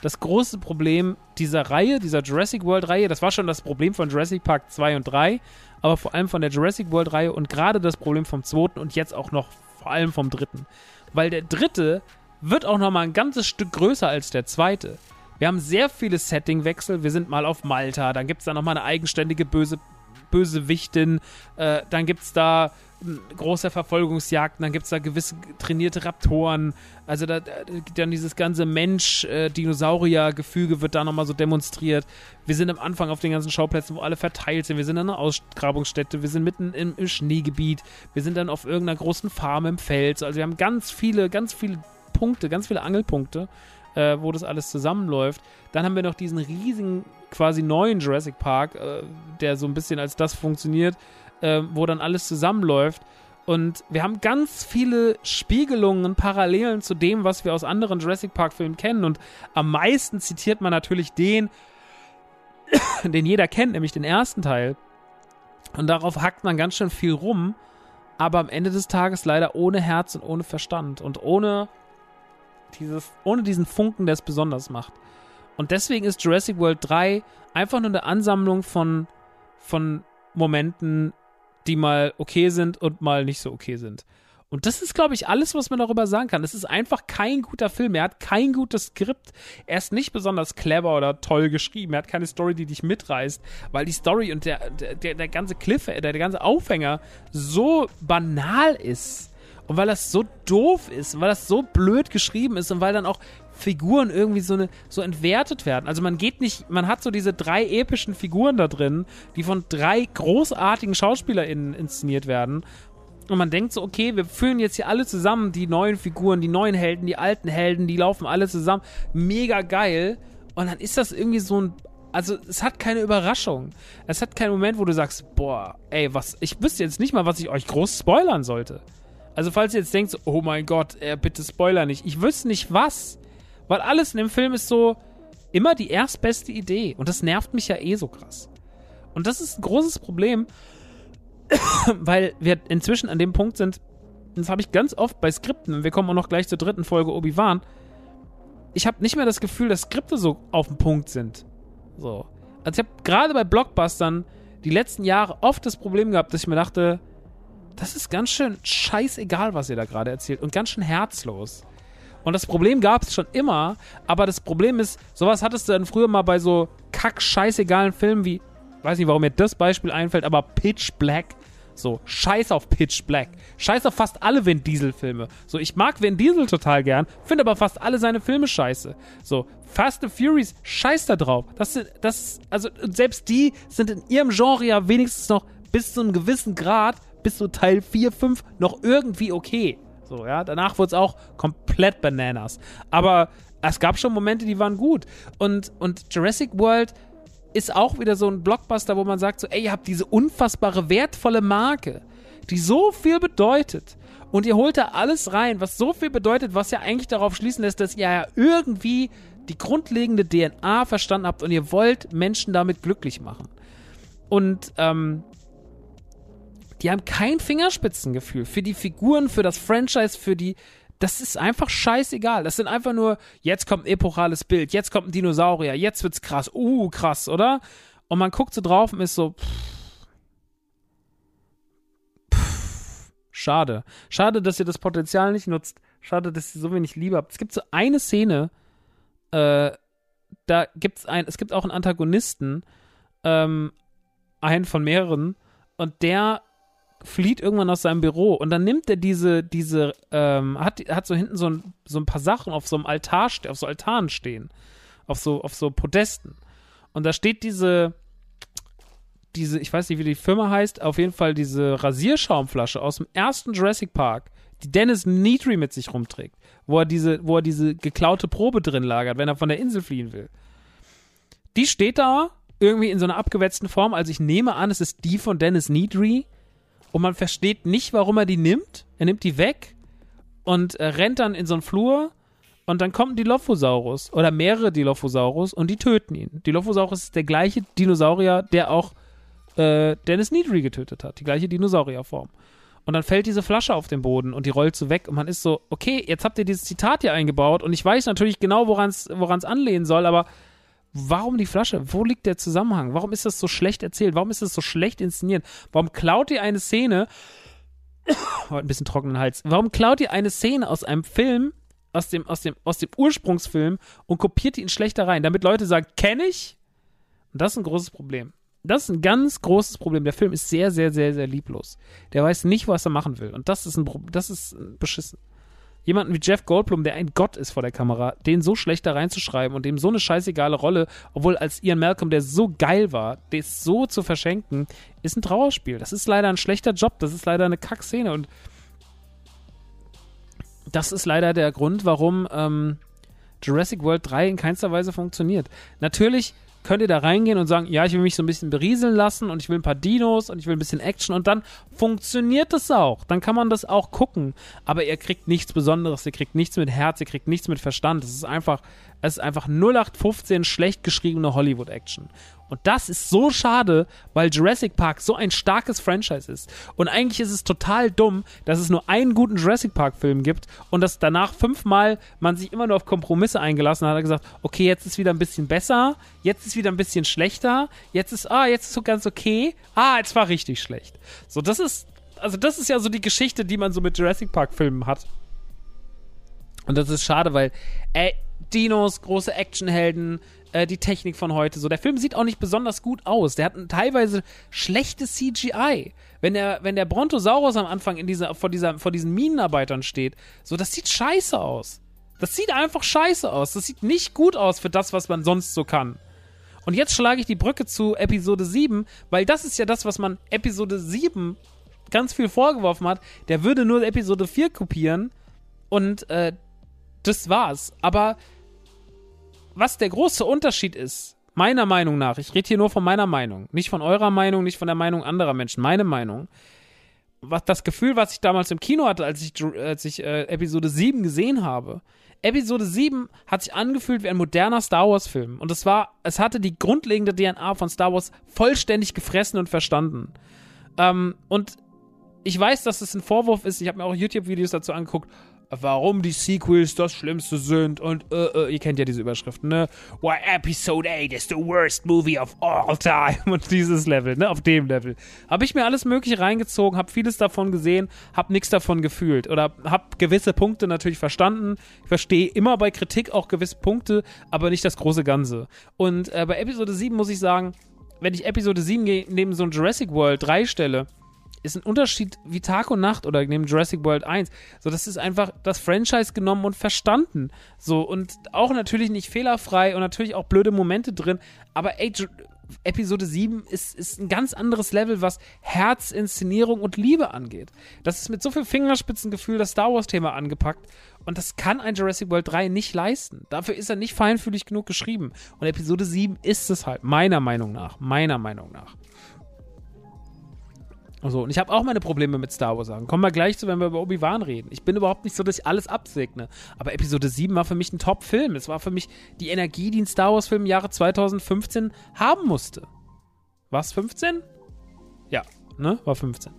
A: das große Problem dieser Reihe, dieser Jurassic World-Reihe. Das war schon das Problem von Jurassic Park 2 und 3, aber vor allem von der Jurassic World-Reihe und gerade das Problem vom zweiten und jetzt auch noch vor allem vom dritten. Weil der dritte wird auch noch mal ein ganzes Stück größer als der zweite. Wir haben sehr viele Settingwechsel. Wir sind mal auf Malta, dann gibt es da noch mal eine eigenständige böse Bösewichtin, äh, dann gibt es da große Verfolgungsjagden, dann gibt es da gewisse trainierte Raptoren, also da, da dann dieses ganze Mensch-Dinosaurier-Gefüge wird da nochmal so demonstriert. Wir sind am Anfang auf den ganzen Schauplätzen, wo alle verteilt sind. Wir sind an einer Ausgrabungsstätte, wir sind mitten im, im Schneegebiet, wir sind dann auf irgendeiner großen Farm im Feld. Also wir haben ganz viele, ganz viele Punkte, ganz viele Angelpunkte, äh, wo das alles zusammenläuft. Dann haben wir noch diesen riesigen, quasi neuen Jurassic Park, äh, der so ein bisschen als das funktioniert äh, wo dann alles zusammenläuft. Und wir haben ganz viele Spiegelungen, Parallelen zu dem, was wir aus anderen Jurassic Park-Filmen kennen. Und am meisten zitiert man natürlich den, den jeder kennt, nämlich den ersten Teil. Und darauf hackt man ganz schön viel rum, aber am Ende des Tages leider ohne Herz und ohne Verstand und ohne dieses, ohne diesen Funken, der es besonders macht. Und deswegen ist Jurassic World 3 einfach nur eine Ansammlung von, von Momenten, die mal okay sind und mal nicht so okay sind. Und das ist, glaube ich, alles, was man darüber sagen kann. Es ist einfach kein guter Film. Er hat kein gutes Skript. Er ist nicht besonders clever oder toll geschrieben. Er hat keine Story, die dich mitreißt, weil die Story und der, der, der ganze Cliff, der, der ganze Aufhänger so banal ist. Und weil das so doof ist, weil das so blöd geschrieben ist und weil dann auch Figuren irgendwie so, eine, so entwertet werden. Also man geht nicht, man hat so diese drei epischen Figuren da drin, die von drei großartigen SchauspielerInnen inszeniert werden. Und man denkt so, okay, wir führen jetzt hier alle zusammen, die neuen Figuren, die neuen Helden, die alten Helden, die laufen alle zusammen. Mega geil. Und dann ist das irgendwie so ein also es hat keine Überraschung. Es hat keinen Moment, wo du sagst, boah, ey, was, ich wüsste jetzt nicht mal, was ich euch groß spoilern sollte. Also falls ihr jetzt denkt, oh mein Gott, äh, bitte Spoiler nicht. Ich wüsste nicht was. Weil alles in dem Film ist so immer die erstbeste Idee. Und das nervt mich ja eh so krass. Und das ist ein großes Problem, weil wir inzwischen an dem Punkt sind, das habe ich ganz oft bei Skripten, und wir kommen auch noch gleich zur dritten Folge Obi-Wan, ich habe nicht mehr das Gefühl, dass Skripte so auf dem Punkt sind. So. Also ich habe gerade bei Blockbustern die letzten Jahre oft das Problem gehabt, dass ich mir dachte, das ist ganz schön scheißegal, was ihr da gerade erzählt und ganz schön herzlos. Und das Problem gab es schon immer, aber das Problem ist, sowas hattest du dann früher mal bei so kack scheißegalen Filmen wie, weiß nicht, warum mir das Beispiel einfällt, aber Pitch Black. So, scheiß auf Pitch Black. Scheiß auf fast alle Vin Diesel-Filme. So, ich mag Vin Diesel total gern, finde aber fast alle seine Filme scheiße. So, Fast and Furious, scheiß da drauf. Das das, also, selbst die sind in ihrem Genre ja wenigstens noch bis zu einem gewissen Grad, bis zu Teil 4, 5, noch irgendwie okay. So, ja. Danach wurde es auch komplett Bananas. Aber es gab schon Momente, die waren gut. Und, und Jurassic World ist auch wieder so ein Blockbuster, wo man sagt so, ey, ihr habt diese unfassbare, wertvolle Marke, die so viel bedeutet. Und ihr holt da alles rein, was so viel bedeutet, was ja eigentlich darauf schließen lässt, dass ihr ja irgendwie die grundlegende DNA verstanden habt und ihr wollt Menschen damit glücklich machen. Und ähm, die haben kein Fingerspitzengefühl für die Figuren, für das Franchise, für die. Das ist einfach scheißegal. Das sind einfach nur, jetzt kommt ein epochales Bild, jetzt kommt ein Dinosaurier, jetzt wird's krass. Uh, krass, oder? Und man guckt so drauf und ist so. Pff, pff, schade. Schade, dass ihr das Potenzial nicht nutzt. Schade, dass ihr so wenig Liebe habt. Es gibt so eine Szene, äh, da gibt's ein, es gibt auch einen Antagonisten, ähm, einen von mehreren, und der flieht irgendwann aus seinem Büro und dann nimmt er diese, diese, ähm, hat, hat so hinten so ein, so ein paar Sachen auf so einem Altar, auf so Altaren stehen. Auf so, auf so Podesten. Und da steht diese, diese, ich weiß nicht, wie die Firma heißt, auf jeden Fall diese Rasierschaumflasche aus dem ersten Jurassic Park, die Dennis Neatry mit sich rumträgt, wo er diese, wo er diese geklaute Probe drin lagert, wenn er von der Insel fliehen will. Die steht da irgendwie in so einer abgewetzten Form. Also ich nehme an, es ist die von Dennis Needry. Und man versteht nicht, warum er die nimmt. Er nimmt die weg und äh, rennt dann in so einen Flur. Und dann kommt ein Dilophosaurus oder mehrere Dilophosaurus und die töten ihn. Dilophosaurus ist der gleiche Dinosaurier, der auch äh, Dennis Needry getötet hat. Die gleiche Dinosaurierform. Und dann fällt diese Flasche auf den Boden und die rollt so weg und man ist so, okay, jetzt habt ihr dieses Zitat hier eingebaut und ich weiß natürlich genau, woran es anlehnen soll, aber Warum die Flasche? Wo liegt der Zusammenhang? Warum ist das so schlecht erzählt? Warum ist das so schlecht inszeniert? Warum klaut ihr eine Szene? ein bisschen trockenen Hals. Warum klaut ihr eine Szene aus einem Film, aus dem, aus dem, aus dem Ursprungsfilm und kopiert die in schlechter rein, damit Leute sagen, kenne ich? Und das ist ein großes Problem. Das ist ein ganz großes Problem. Der Film ist sehr, sehr, sehr, sehr lieblos. Der weiß nicht, was er machen will. Und das ist ein, das ist beschissen jemanden wie Jeff Goldblum, der ein Gott ist vor der Kamera, den so schlecht da reinzuschreiben und dem so eine scheißegale Rolle, obwohl als Ian Malcolm, der so geil war, den so zu verschenken, ist ein Trauerspiel. Das ist leider ein schlechter Job, das ist leider eine Kackszene und das ist leider der Grund, warum ähm, Jurassic World 3 in keinster Weise funktioniert. Natürlich könnt ihr da reingehen und sagen, ja, ich will mich so ein bisschen berieseln lassen und ich will ein paar Dinos und ich will ein bisschen Action und dann funktioniert das auch. Dann kann man das auch gucken. Aber ihr kriegt nichts Besonderes, ihr kriegt nichts mit Herz, ihr kriegt nichts mit Verstand. Es ist einfach, es ist einfach 0815 schlecht geschriebene Hollywood-Action. Und das ist so schade, weil Jurassic Park so ein starkes Franchise ist. Und eigentlich ist es total dumm, dass es nur einen guten Jurassic Park-Film gibt und dass danach fünfmal man sich immer nur auf Kompromisse eingelassen hat. Hat gesagt, okay, jetzt ist wieder ein bisschen besser, jetzt ist wieder ein bisschen schlechter, jetzt ist, ah, jetzt ist so ganz okay, ah, jetzt war richtig schlecht. So, das ist, also das ist ja so die Geschichte, die man so mit Jurassic Park-Filmen hat. Und das ist schade, weil, ey, Dinos, große Actionhelden, äh, die Technik von heute. So, der Film sieht auch nicht besonders gut aus. Der hat ein teilweise schlechtes CGI. Wenn der, wenn der Brontosaurus am Anfang in dieser, vor, dieser, vor diesen Minenarbeitern steht, so, das sieht scheiße aus. Das sieht einfach scheiße aus. Das sieht nicht gut aus für das, was man sonst so kann. Und jetzt schlage ich die Brücke zu Episode 7, weil das ist ja das, was man Episode 7 ganz viel vorgeworfen hat. Der würde nur Episode 4 kopieren und äh, das war's. Aber was der große Unterschied ist, meiner Meinung nach, ich rede hier nur von meiner Meinung, nicht von eurer Meinung, nicht von der Meinung anderer Menschen, meine Meinung, was das Gefühl, was ich damals im Kino hatte, als ich, als ich äh, Episode 7 gesehen habe. Episode 7 hat sich angefühlt wie ein moderner Star Wars-Film. Und es war, es hatte die grundlegende DNA von Star Wars vollständig gefressen und verstanden. Ähm, und ich weiß, dass es ein Vorwurf ist. Ich habe mir auch YouTube-Videos dazu angeguckt warum die Sequels das Schlimmste sind und äh, äh, ihr kennt ja diese Überschriften, ne? Why Episode 8 is the worst movie of all time und dieses Level, ne? Auf dem Level. Habe ich mir alles mögliche reingezogen, habe vieles davon gesehen, habe nichts davon gefühlt oder habe gewisse Punkte natürlich verstanden. Ich verstehe immer bei Kritik auch gewisse Punkte, aber nicht das große Ganze. Und äh, bei Episode 7 muss ich sagen, wenn ich Episode 7 neben so ein Jurassic World 3 stelle, ist ein Unterschied wie Tag und Nacht oder neben Jurassic World 1. So, das ist einfach das Franchise genommen und verstanden. So, und auch natürlich nicht fehlerfrei und natürlich auch blöde Momente drin. Aber ey, Episode 7 ist, ist ein ganz anderes Level, was Herz, Inszenierung und Liebe angeht. Das ist mit so viel Fingerspitzengefühl das Star Wars-Thema angepackt. Und das kann ein Jurassic World 3 nicht leisten. Dafür ist er nicht feinfühlig genug geschrieben. Und Episode 7 ist es halt, meiner Meinung nach. Meiner Meinung nach. So, und ich habe auch meine Probleme mit Star Wars sagen. Kommen wir gleich zu, wenn wir über Obi-Wan reden. Ich bin überhaupt nicht so, dass ich alles absegne. Aber Episode 7 war für mich ein Top-Film. Es war für mich die Energie, die ein Star Wars-Film im Jahre 2015 haben musste. War es 15? Ja, ne? War 15.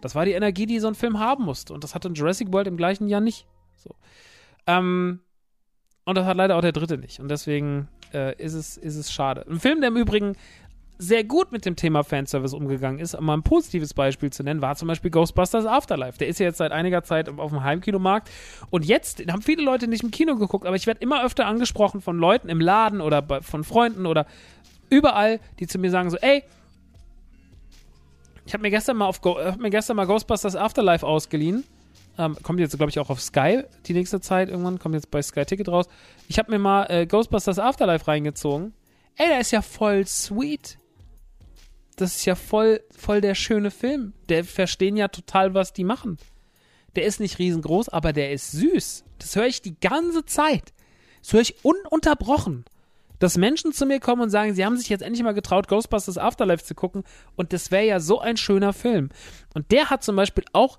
A: Das war die Energie, die so ein Film haben musste. Und das hatte Jurassic World im gleichen Jahr nicht. So. Ähm, und das hat leider auch der dritte nicht. Und deswegen äh, ist, es, ist es schade. Ein Film, der im Übrigen sehr gut mit dem Thema Fanservice umgegangen ist, um mal ein positives Beispiel zu nennen, war zum Beispiel Ghostbusters Afterlife. Der ist ja jetzt seit einiger Zeit auf dem Heimkinomarkt und jetzt haben viele Leute nicht im Kino geguckt, aber ich werde immer öfter angesprochen von Leuten im Laden oder bei, von Freunden oder überall, die zu mir sagen so, ey, ich habe mir gestern mal auf Go hab mir gestern mal Ghostbusters Afterlife ausgeliehen. Ähm, kommt jetzt, glaube ich, auch auf Sky die nächste Zeit irgendwann. Kommt jetzt bei Sky Ticket raus. Ich habe mir mal äh, Ghostbusters Afterlife reingezogen. Ey, der ist ja voll sweet. Das ist ja voll, voll der schöne Film. Der verstehen ja total, was die machen. Der ist nicht riesengroß, aber der ist süß. Das höre ich die ganze Zeit. Das höre ich ununterbrochen dass Menschen zu mir kommen und sagen, sie haben sich jetzt endlich mal getraut, Ghostbusters Afterlife zu gucken und das wäre ja so ein schöner Film. Und der hat zum Beispiel auch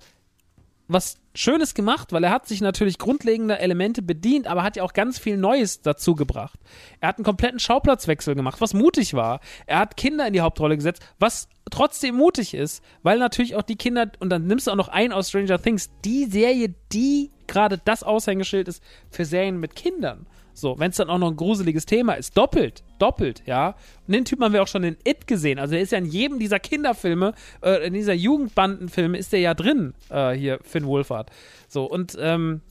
A: was Schönes gemacht, weil er hat sich natürlich grundlegender Elemente bedient, aber hat ja auch ganz viel Neues dazu gebracht. Er hat einen kompletten Schauplatzwechsel gemacht, was mutig war. Er hat Kinder in die Hauptrolle gesetzt, was trotzdem mutig ist, weil natürlich auch die Kinder, und dann nimmst du auch noch einen aus Stranger Things, die Serie, die gerade das Aushängeschild ist für Serien mit Kindern. So, wenn es dann auch noch ein gruseliges Thema ist, doppelt, doppelt, ja. Und den Typ haben wir auch schon in It gesehen. Also er ist ja in jedem dieser Kinderfilme, äh, in dieser Jugendbandenfilme ist der ja drin, äh, hier, Finn Wolfhard. So, und ähm,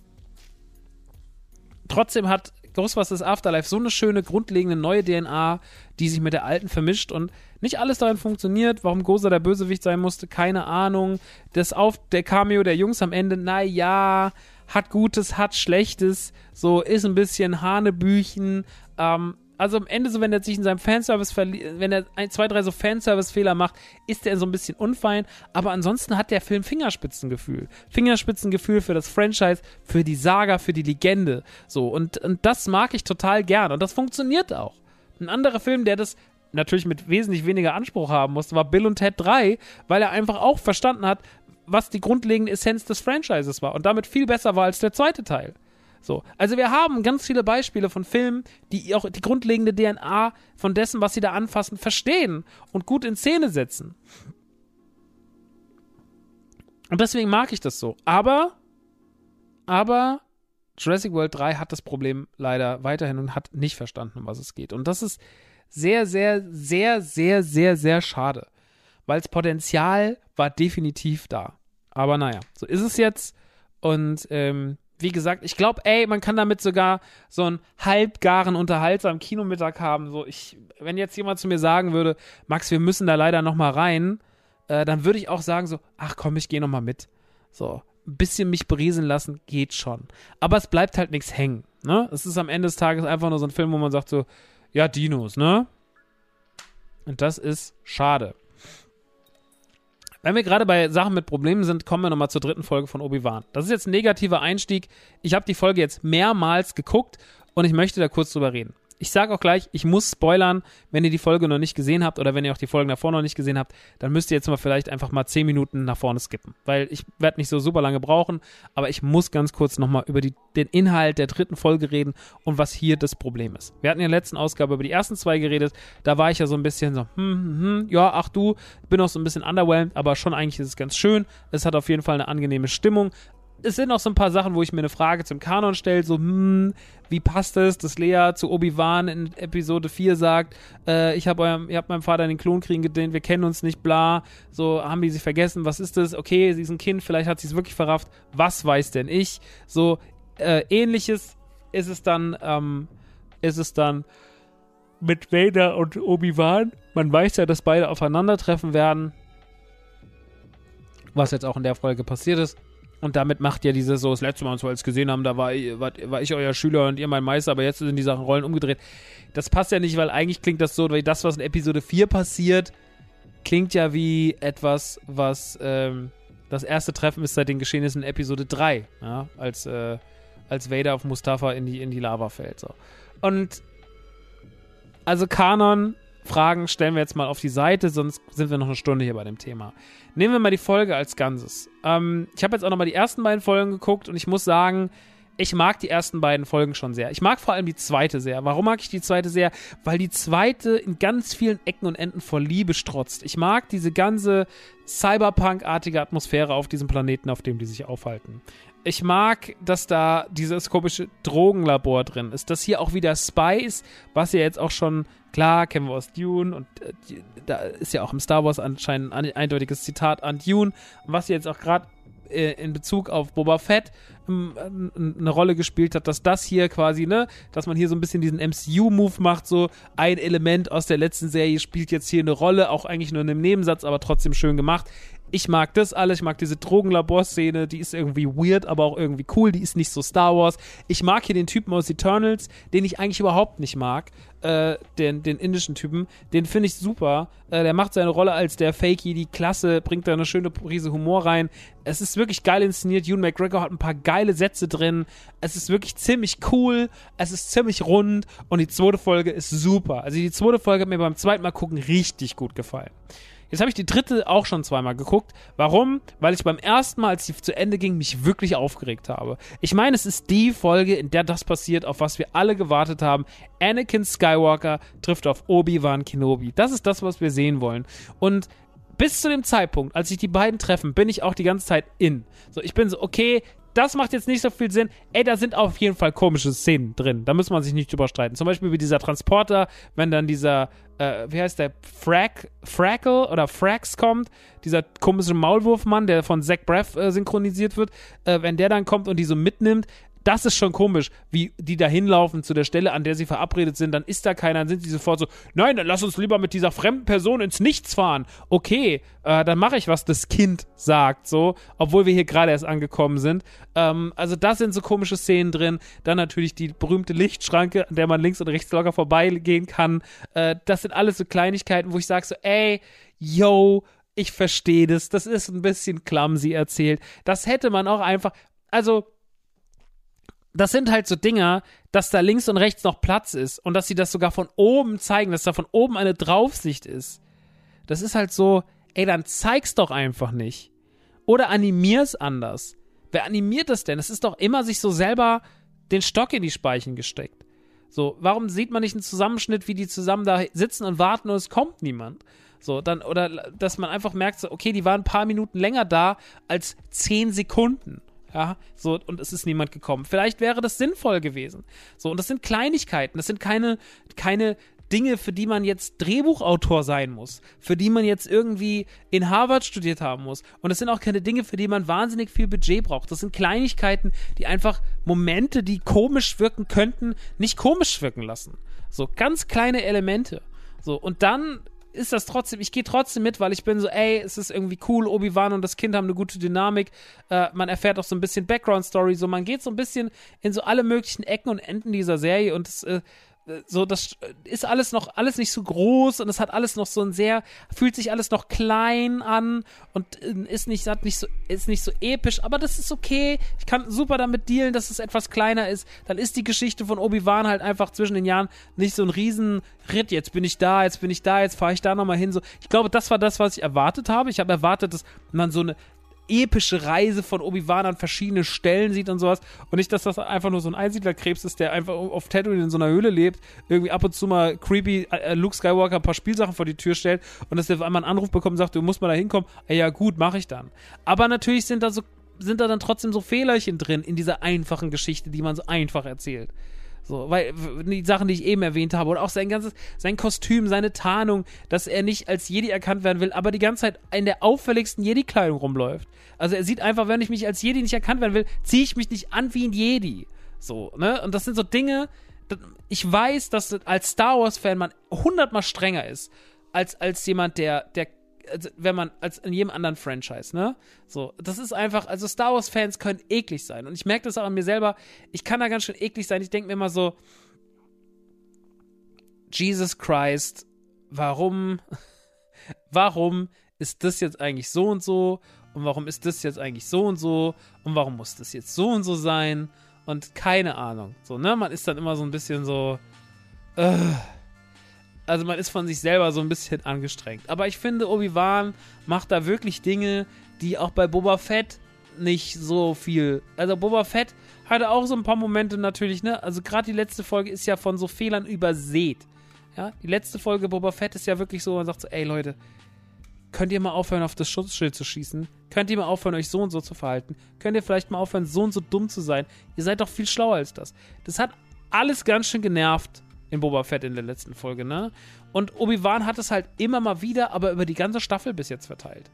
A: trotzdem hat Ghostbusters Afterlife so eine schöne, grundlegende neue DNA, die sich mit der alten vermischt und nicht alles darin funktioniert. Warum Goza der Bösewicht sein musste, keine Ahnung. Das auf der Cameo der Jungs am Ende, naja, hat Gutes, hat Schlechtes, so ist ein bisschen Hanebüchen. Ähm, also am Ende so, wenn er sich in seinem Fanservice wenn er ein, zwei, drei so Fanservice-Fehler macht, ist er so ein bisschen unfein. Aber ansonsten hat der Film Fingerspitzengefühl. Fingerspitzengefühl für das Franchise, für die Saga, für die Legende. So, und, und das mag ich total gern. Und das funktioniert auch. Ein anderer Film, der das natürlich mit wesentlich weniger Anspruch haben musste, war Bill und Ted 3, weil er einfach auch verstanden hat, was die grundlegende Essenz des Franchises war und damit viel besser war als der zweite Teil. So. Also wir haben ganz viele Beispiele von Filmen, die auch die grundlegende DNA von dessen, was sie da anfassen, verstehen und gut in Szene setzen. Und deswegen mag ich das so. Aber, aber Jurassic World 3 hat das Problem leider weiterhin und hat nicht verstanden, um was es geht. Und das ist sehr, sehr, sehr, sehr, sehr, sehr schade weil das Potenzial war definitiv da. Aber naja, so ist es jetzt. Und ähm, wie gesagt, ich glaube, ey, man kann damit sogar so einen halbgaren, unterhaltsamen Kinomittag haben. So, ich, wenn jetzt jemand zu mir sagen würde, Max, wir müssen da leider noch mal rein, äh, dann würde ich auch sagen so, ach komm, ich gehe noch mal mit. So, ein bisschen mich beriesen lassen geht schon. Aber es bleibt halt nichts hängen. Ne? Es ist am Ende des Tages einfach nur so ein Film, wo man sagt so, ja, Dinos, ne? Und das ist schade. Wenn wir gerade bei Sachen mit Problemen sind, kommen wir nochmal zur dritten Folge von Obi-Wan. Das ist jetzt ein negativer Einstieg. Ich habe die Folge jetzt mehrmals geguckt und ich möchte da kurz drüber reden ich sage auch gleich, ich muss spoilern, wenn ihr die Folge noch nicht gesehen habt oder wenn ihr auch die Folgen davor noch nicht gesehen habt, dann müsst ihr jetzt mal vielleicht einfach mal 10 Minuten nach vorne skippen. Weil ich werde nicht so super lange brauchen, aber ich muss ganz kurz nochmal über die, den Inhalt der dritten Folge reden und was hier das Problem ist. Wir hatten in der letzten Ausgabe über die ersten zwei geredet, da war ich ja so ein bisschen so, hm, hm, hm, ja, ach du, bin auch so ein bisschen underwhelmed, aber schon eigentlich ist es ganz schön. Es hat auf jeden Fall eine angenehme Stimmung es sind auch so ein paar Sachen, wo ich mir eine Frage zum Kanon stelle, so, hm, wie passt es, dass Lea zu Obi-Wan in Episode 4 sagt, äh, ich habe hab meinem Vater den Klonkriegen gedehnt, wir kennen uns nicht, bla, so, haben die sich vergessen, was ist das? Okay, sie ist ein Kind, vielleicht hat sie es wirklich verrafft, was weiß denn ich? So, äh, ähnliches ist es dann, ähm, ist es dann mit Vader und Obi-Wan. Man weiß ja, dass beide aufeinandertreffen werden. Was jetzt auch in der Folge passiert ist. Und damit macht ja diese so, das letzte Mal, als wir es gesehen haben, da war, war, war, ich euer Schüler und ihr mein Meister, aber jetzt sind die Sachen Rollen umgedreht. Das passt ja nicht, weil eigentlich klingt das so, weil das, was in Episode 4 passiert, klingt ja wie etwas, was ähm, das erste Treffen ist seit den Geschehnissen in Episode 3, ja, als, äh, als Vader auf Mustafa in die, in die Lava fällt. So. Und also Kanon Fragen stellen wir jetzt mal auf die Seite, sonst sind wir noch eine Stunde hier bei dem Thema. Nehmen wir mal die Folge als Ganzes. Ähm, ich habe jetzt auch noch mal die ersten beiden Folgen geguckt und ich muss sagen, ich mag die ersten beiden Folgen schon sehr. Ich mag vor allem die zweite sehr. Warum mag ich die zweite sehr? Weil die zweite in ganz vielen Ecken und Enden vor Liebe strotzt. Ich mag diese ganze Cyberpunk-artige Atmosphäre auf diesem Planeten, auf dem die sich aufhalten. Ich mag, dass da dieses komische Drogenlabor drin ist, dass hier auch wieder Spice, was ja jetzt auch schon, klar, kennen wir aus Dune und äh, da ist ja auch im Star Wars anscheinend ein eindeutiges Zitat an Dune, was jetzt auch gerade äh, in Bezug auf Boba Fett ähm, eine Rolle gespielt hat, dass das hier quasi, ne, dass man hier so ein bisschen diesen MCU-Move macht, so ein Element aus der letzten Serie spielt jetzt hier eine Rolle, auch eigentlich nur in einem Nebensatz, aber trotzdem schön gemacht. Ich mag das alles, ich mag diese Drogenlabor-Szene, die ist irgendwie weird, aber auch irgendwie cool, die ist nicht so Star Wars. Ich mag hier den Typen aus Eternals, den ich eigentlich überhaupt nicht mag, äh, den, den indischen Typen, den finde ich super. Äh, der macht seine Rolle als der Fakey, die Klasse, bringt da eine schöne Prise Humor rein. Es ist wirklich geil inszeniert. Ewan McGregor hat ein paar geile Sätze drin. Es ist wirklich ziemlich cool. Es ist ziemlich rund. Und die zweite Folge ist super. Also die zweite Folge hat mir beim zweiten Mal gucken richtig gut gefallen. Jetzt habe ich die dritte auch schon zweimal geguckt. Warum? Weil ich beim ersten Mal, als sie zu Ende ging, mich wirklich aufgeregt habe. Ich meine, es ist die Folge, in der das passiert, auf was wir alle gewartet haben. Anakin Skywalker trifft auf Obi-Wan Kenobi. Das ist das, was wir sehen wollen. Und bis zu dem Zeitpunkt, als sich die beiden treffen, bin ich auch die ganze Zeit in. So, ich bin so, okay, das macht jetzt nicht so viel Sinn. Ey, da sind auf jeden Fall komische Szenen drin. Da muss man sich nicht drüber streiten. Zum Beispiel wie dieser Transporter, wenn dann dieser, äh, wie heißt der, Frack, Frackle oder Frax kommt, dieser komische Maulwurfmann, der von Zach Braff äh, synchronisiert wird, äh, wenn der dann kommt und die so mitnimmt, das ist schon komisch, wie die da hinlaufen zu der Stelle, an der sie verabredet sind, dann ist da keiner, dann sind sie sofort so, nein, dann lass uns lieber mit dieser fremden Person ins Nichts fahren. Okay, äh, dann mache ich, was das Kind sagt, so, obwohl wir hier gerade erst angekommen sind. Ähm, also da sind so komische Szenen drin. Dann natürlich die berühmte Lichtschranke, an der man links und rechts locker vorbeigehen kann. Äh, das sind alles so Kleinigkeiten, wo ich sage so, ey, yo, ich verstehe das, das ist ein bisschen clumsy erzählt. Das hätte man auch einfach, also das sind halt so Dinger, dass da links und rechts noch Platz ist und dass sie das sogar von oben zeigen, dass da von oben eine Draufsicht ist. Das ist halt so, ey, dann zeig's doch einfach nicht. Oder animier's anders. Wer animiert das denn? Es ist doch immer sich so selber den Stock in die Speichen gesteckt. So, warum sieht man nicht einen Zusammenschnitt, wie die zusammen da sitzen und warten und es kommt niemand? So, dann, oder dass man einfach merkt, so, okay, die waren ein paar Minuten länger da als zehn Sekunden. Ja, so, und es ist niemand gekommen. Vielleicht wäre das sinnvoll gewesen. So, und das sind Kleinigkeiten. Das sind keine, keine Dinge, für die man jetzt Drehbuchautor sein muss, für die man jetzt irgendwie in Harvard studiert haben muss. Und das sind auch keine Dinge, für die man wahnsinnig viel Budget braucht. Das sind Kleinigkeiten, die einfach Momente, die komisch wirken könnten, nicht komisch wirken lassen. So ganz kleine Elemente. So, und dann ist das trotzdem, ich gehe trotzdem mit, weil ich bin so, ey, es ist irgendwie cool, Obi-Wan und das Kind haben eine gute Dynamik. Äh, man erfährt auch so ein bisschen Background-Story, so man geht so ein bisschen in so alle möglichen Ecken und Enden dieser Serie und es äh, so, das ist alles noch, alles nicht so groß und es hat alles noch so ein sehr, fühlt sich alles noch klein an und äh, ist nicht, hat nicht so, ist nicht so episch, aber das ist okay. Ich kann super damit dealen, dass es etwas kleiner ist. Dann ist die Geschichte von Obi-Wan halt einfach zwischen den Jahren nicht so ein Riesenritt. Jetzt bin ich da, jetzt bin ich da, jetzt fahre ich da nochmal hin. So, ich glaube, das war das, was ich erwartet habe. Ich habe erwartet, dass man so eine, epische Reise von Obi-Wan an verschiedene Stellen sieht und sowas. Und nicht, dass das einfach nur so ein Einsiedlerkrebs ist, der einfach auf Tatooine in so einer Höhle lebt, irgendwie ab und zu mal creepy äh, Luke Skywalker ein paar Spielsachen vor die Tür stellt und dass der einmal einen Anruf bekommt und sagt, du musst mal da hinkommen. Ah, ja, gut, mache ich dann. Aber natürlich sind da so sind da dann trotzdem so Fehlerchen drin in dieser einfachen Geschichte, die man so einfach erzählt. So, weil die Sachen, die ich eben erwähnt habe, oder auch sein ganzes, sein Kostüm, seine Tarnung, dass er nicht als Jedi erkannt werden will, aber die ganze Zeit in der auffälligsten Jedi-Kleidung rumläuft. Also er sieht einfach, wenn ich mich als Jedi nicht erkannt werden will, ziehe ich mich nicht an wie ein Jedi. So, ne? Und das sind so Dinge, ich weiß, dass als Star Wars-Fan man hundertmal strenger ist, als, als jemand, der, der also wenn man als in jedem anderen Franchise, ne? So, das ist einfach, also Star Wars Fans können eklig sein und ich merke das auch an mir selber, ich kann da ganz schön eklig sein. Ich denke mir immer so Jesus Christ, warum warum ist das jetzt eigentlich so und so und warum ist das jetzt eigentlich so und so und warum muss das jetzt so und so sein und keine Ahnung. So, ne? Man ist dann immer so ein bisschen so äh, also man ist von sich selber so ein bisschen angestrengt. Aber ich finde, Obi-Wan macht da wirklich Dinge, die auch bei Boba Fett nicht so viel. Also Boba Fett hatte auch so ein paar Momente natürlich, ne? Also gerade die letzte Folge ist ja von so Fehlern übersät. Ja, die letzte Folge Boba Fett ist ja wirklich so, man sagt so, ey Leute, könnt ihr mal aufhören, auf das Schutzschild zu schießen? Könnt ihr mal aufhören, euch so und so zu verhalten? Könnt ihr vielleicht mal aufhören, so und so dumm zu sein? Ihr seid doch viel schlauer als das. Das hat alles ganz schön genervt in Boba Fett in der letzten Folge, ne? Und Obi-Wan hat es halt immer mal wieder, aber über die ganze Staffel bis jetzt verteilt.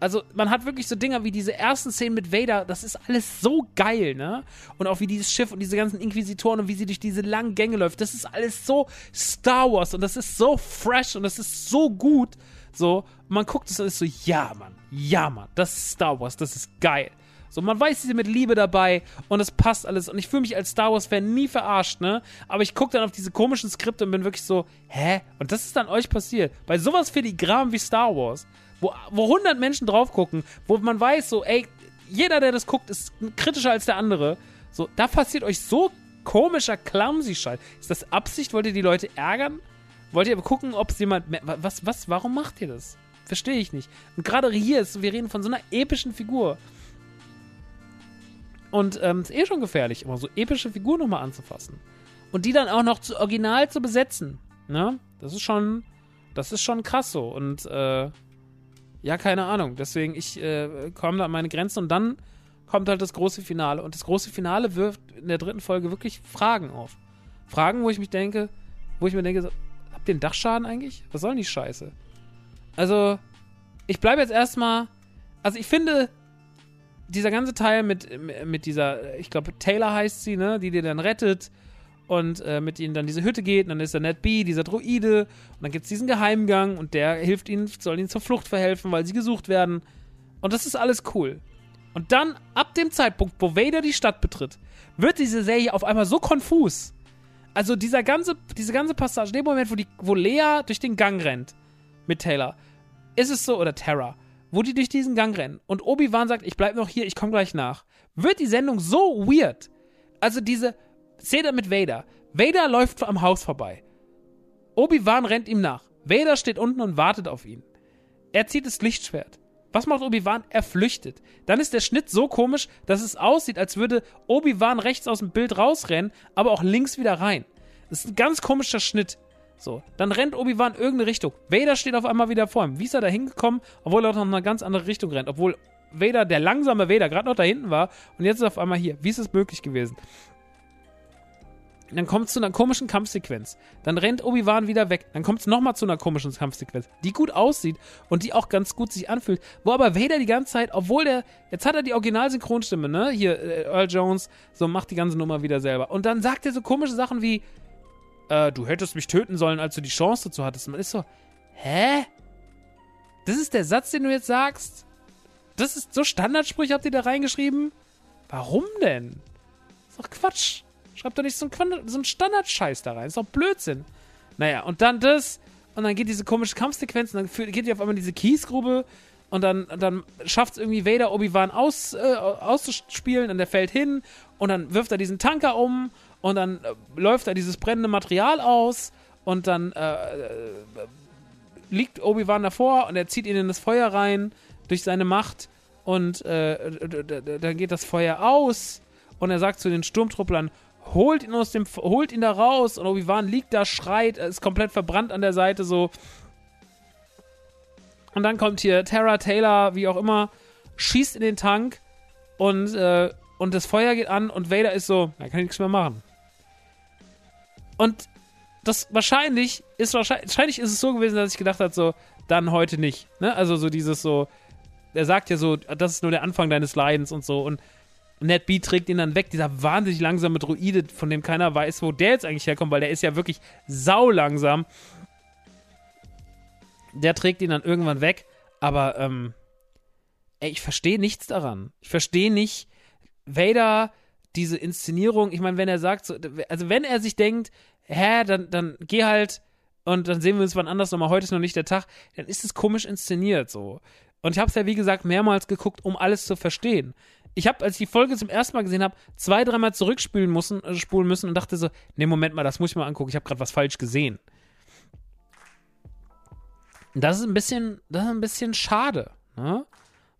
A: Also, man hat wirklich so Dinger wie diese ersten Szenen mit Vader, das ist alles so geil, ne? Und auch wie dieses Schiff und diese ganzen Inquisitoren und wie sie durch diese langen Gänge läuft, das ist alles so Star Wars und das ist so fresh und das ist so gut. So, man guckt es und ist so, ja, Mann, ja, Mann, das ist Star Wars, das ist geil. So, man weiß, sie sind mit Liebe dabei und es passt alles. Und ich fühle mich als Star Wars-Fan nie verarscht, ne? Aber ich gucke dann auf diese komischen Skripte und bin wirklich so, hä? Und das ist dann euch passiert. Bei sowas filigran wie Star Wars, wo, wo 100 Menschen drauf gucken, wo man weiß, so, ey, jeder, der das guckt, ist kritischer als der andere. So, da passiert euch so komischer, clumsy Scheiß. Ist das Absicht? Wollt ihr die Leute ärgern? Wollt ihr gucken, ob es jemand. Was, was, warum macht ihr das? Verstehe ich nicht. Und gerade hier ist, wir reden von so einer epischen Figur. Und ähm, ist eh schon gefährlich, immer so epische Figuren nochmal anzufassen. Und die dann auch noch zu original zu besetzen. Ne? Das ist schon, das ist schon krass so. Und äh, ja, keine Ahnung. Deswegen, ich äh, komme da an meine Grenzen und dann kommt halt das große Finale. Und das große Finale wirft in der dritten Folge wirklich Fragen auf. Fragen, wo ich mich denke, wo ich mir denke, so, habt ihr einen Dachschaden eigentlich? Was soll denn die Scheiße? Also, ich bleibe jetzt erstmal. Also, ich finde, dieser ganze Teil mit, mit dieser, ich glaube, Taylor heißt sie, ne, die dir dann rettet und äh, mit ihnen dann diese Hütte geht, und dann ist da Ned B, dieser Droide, und dann gibt es diesen Geheimgang und der hilft ihnen, soll ihnen zur Flucht verhelfen, weil sie gesucht werden. Und das ist alles cool. Und dann, ab dem Zeitpunkt, wo Vader die Stadt betritt, wird diese Serie auf einmal so konfus. Also dieser ganze, diese ganze Passage, dem Moment, wo, die, wo Lea durch den Gang rennt mit Taylor, ist es so, oder Terra, wo die durch diesen Gang rennen und Obi-Wan sagt, ich bleib noch hier, ich komme gleich nach, wird die Sendung so weird. Also diese Szene mit Vader. Vader läuft am Haus vorbei. Obi-Wan rennt ihm nach. Vader steht unten und wartet auf ihn. Er zieht das Lichtschwert. Was macht Obi-Wan? Er flüchtet. Dann ist der Schnitt so komisch, dass es aussieht, als würde Obi-Wan rechts aus dem Bild rausrennen, aber auch links wieder rein. Das ist ein ganz komischer Schnitt. So, dann rennt Obi-Wan irgendeine Richtung. Vader steht auf einmal wieder vor ihm. Wie ist er da hingekommen, obwohl er noch in eine ganz andere Richtung rennt? Obwohl Vader, der langsame Vader, gerade noch da hinten war und jetzt ist er auf einmal hier. Wie ist es möglich gewesen? Dann kommt es zu einer komischen Kampfsequenz. Dann rennt Obi-Wan wieder weg. Dann kommt es nochmal zu einer komischen Kampfsequenz, die gut aussieht und die auch ganz gut sich anfühlt. Wo aber Vader die ganze Zeit, obwohl der, jetzt hat er die Original-Synchronstimme, ne? Hier, äh, Earl Jones, so macht die ganze Nummer wieder selber. Und dann sagt er so komische Sachen wie, äh, du hättest mich töten sollen, als du die Chance dazu hattest. Man ist so, hä? Das ist der Satz, den du jetzt sagst? Das ist so Standardsprüche, habt ihr da reingeschrieben? Warum denn? ist doch Quatsch. Schreibt doch nicht so einen, so einen Standardscheiß da rein. ist doch Blödsinn. Naja, und dann das. Und dann geht diese komische Kampfsequenz. Und dann geht die auf einmal in diese Kiesgrube. Und dann, dann schafft es irgendwie Vader, Obi-Wan aus, äh, auszuspielen. Und der fällt hin. Und dann wirft er diesen Tanker um und dann äh, läuft da dieses brennende Material aus und dann äh, äh, liegt Obi-Wan davor und er zieht ihn in das Feuer rein durch seine Macht und äh, dann geht das Feuer aus und er sagt zu den Sturmtrupplern, holt ihn aus dem, holt ihn da raus und Obi-Wan liegt da, schreit, ist komplett verbrannt an der Seite so. Und dann kommt hier Tara Taylor, wie auch immer, schießt in den Tank und, äh, und das Feuer geht an und Vader ist so, er kann nichts mehr machen. Und das wahrscheinlich ist wahrscheinlich, ist es so gewesen, dass ich gedacht habe, so, dann heute nicht. Ne? Also so dieses so, er sagt ja so, das ist nur der Anfang deines Leidens und so. Und Ned B trägt ihn dann weg, dieser wahnsinnig langsame Druide, von dem keiner weiß, wo der jetzt eigentlich herkommt, weil der ist ja wirklich saulangsam. Der trägt ihn dann irgendwann weg, aber ähm, ey, ich verstehe nichts daran. Ich verstehe nicht, Vader diese Inszenierung, ich meine, wenn er sagt, so, also wenn er sich denkt, hä, dann, dann geh halt und dann sehen wir uns wann anders nochmal, heute ist noch nicht der Tag, dann ist es komisch inszeniert so. Und ich habe es ja, wie gesagt, mehrmals geguckt, um alles zu verstehen. Ich habe, als ich die Folge zum ersten Mal gesehen habe, zwei, dreimal zurückspielen müssen, äh, spulen müssen und dachte so, nee, Moment mal, das muss ich mal angucken, ich habe gerade was falsch gesehen. Das ist ein bisschen, das ist ein bisschen schade. Ne?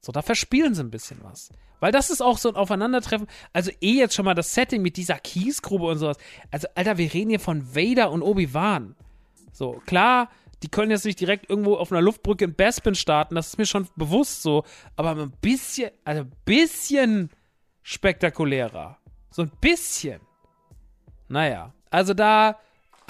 A: So, da verspielen sie ein bisschen was. Weil das ist auch so ein Aufeinandertreffen. Also eh jetzt schon mal das Setting mit dieser Kiesgrube und sowas. Also, Alter, wir reden hier von Vader und Obi-Wan. So, klar, die können jetzt nicht direkt irgendwo auf einer Luftbrücke in Bespin starten, das ist mir schon bewusst so. Aber ein bisschen, also ein bisschen spektakulärer. So ein bisschen. Naja, also da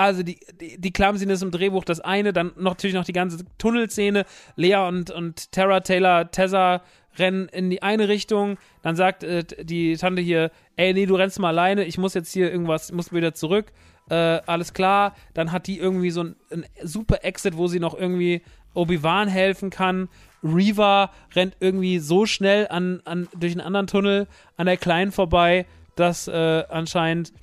A: Also die, die, die Clumsiness im Drehbuch, das eine, dann noch, natürlich noch die ganze Tunnelszene. Lea und, und Tara Taylor, Tessa rennen in die eine Richtung, dann sagt äh, die Tante hier, ey, nee, du rennst mal alleine, ich muss jetzt hier irgendwas, muss wieder zurück, äh, alles klar. Dann hat die irgendwie so ein, ein super Exit, wo sie noch irgendwie Obi-Wan helfen kann. Reva rennt irgendwie so schnell an, an, durch einen anderen Tunnel an der Kleinen vorbei, dass äh, anscheinend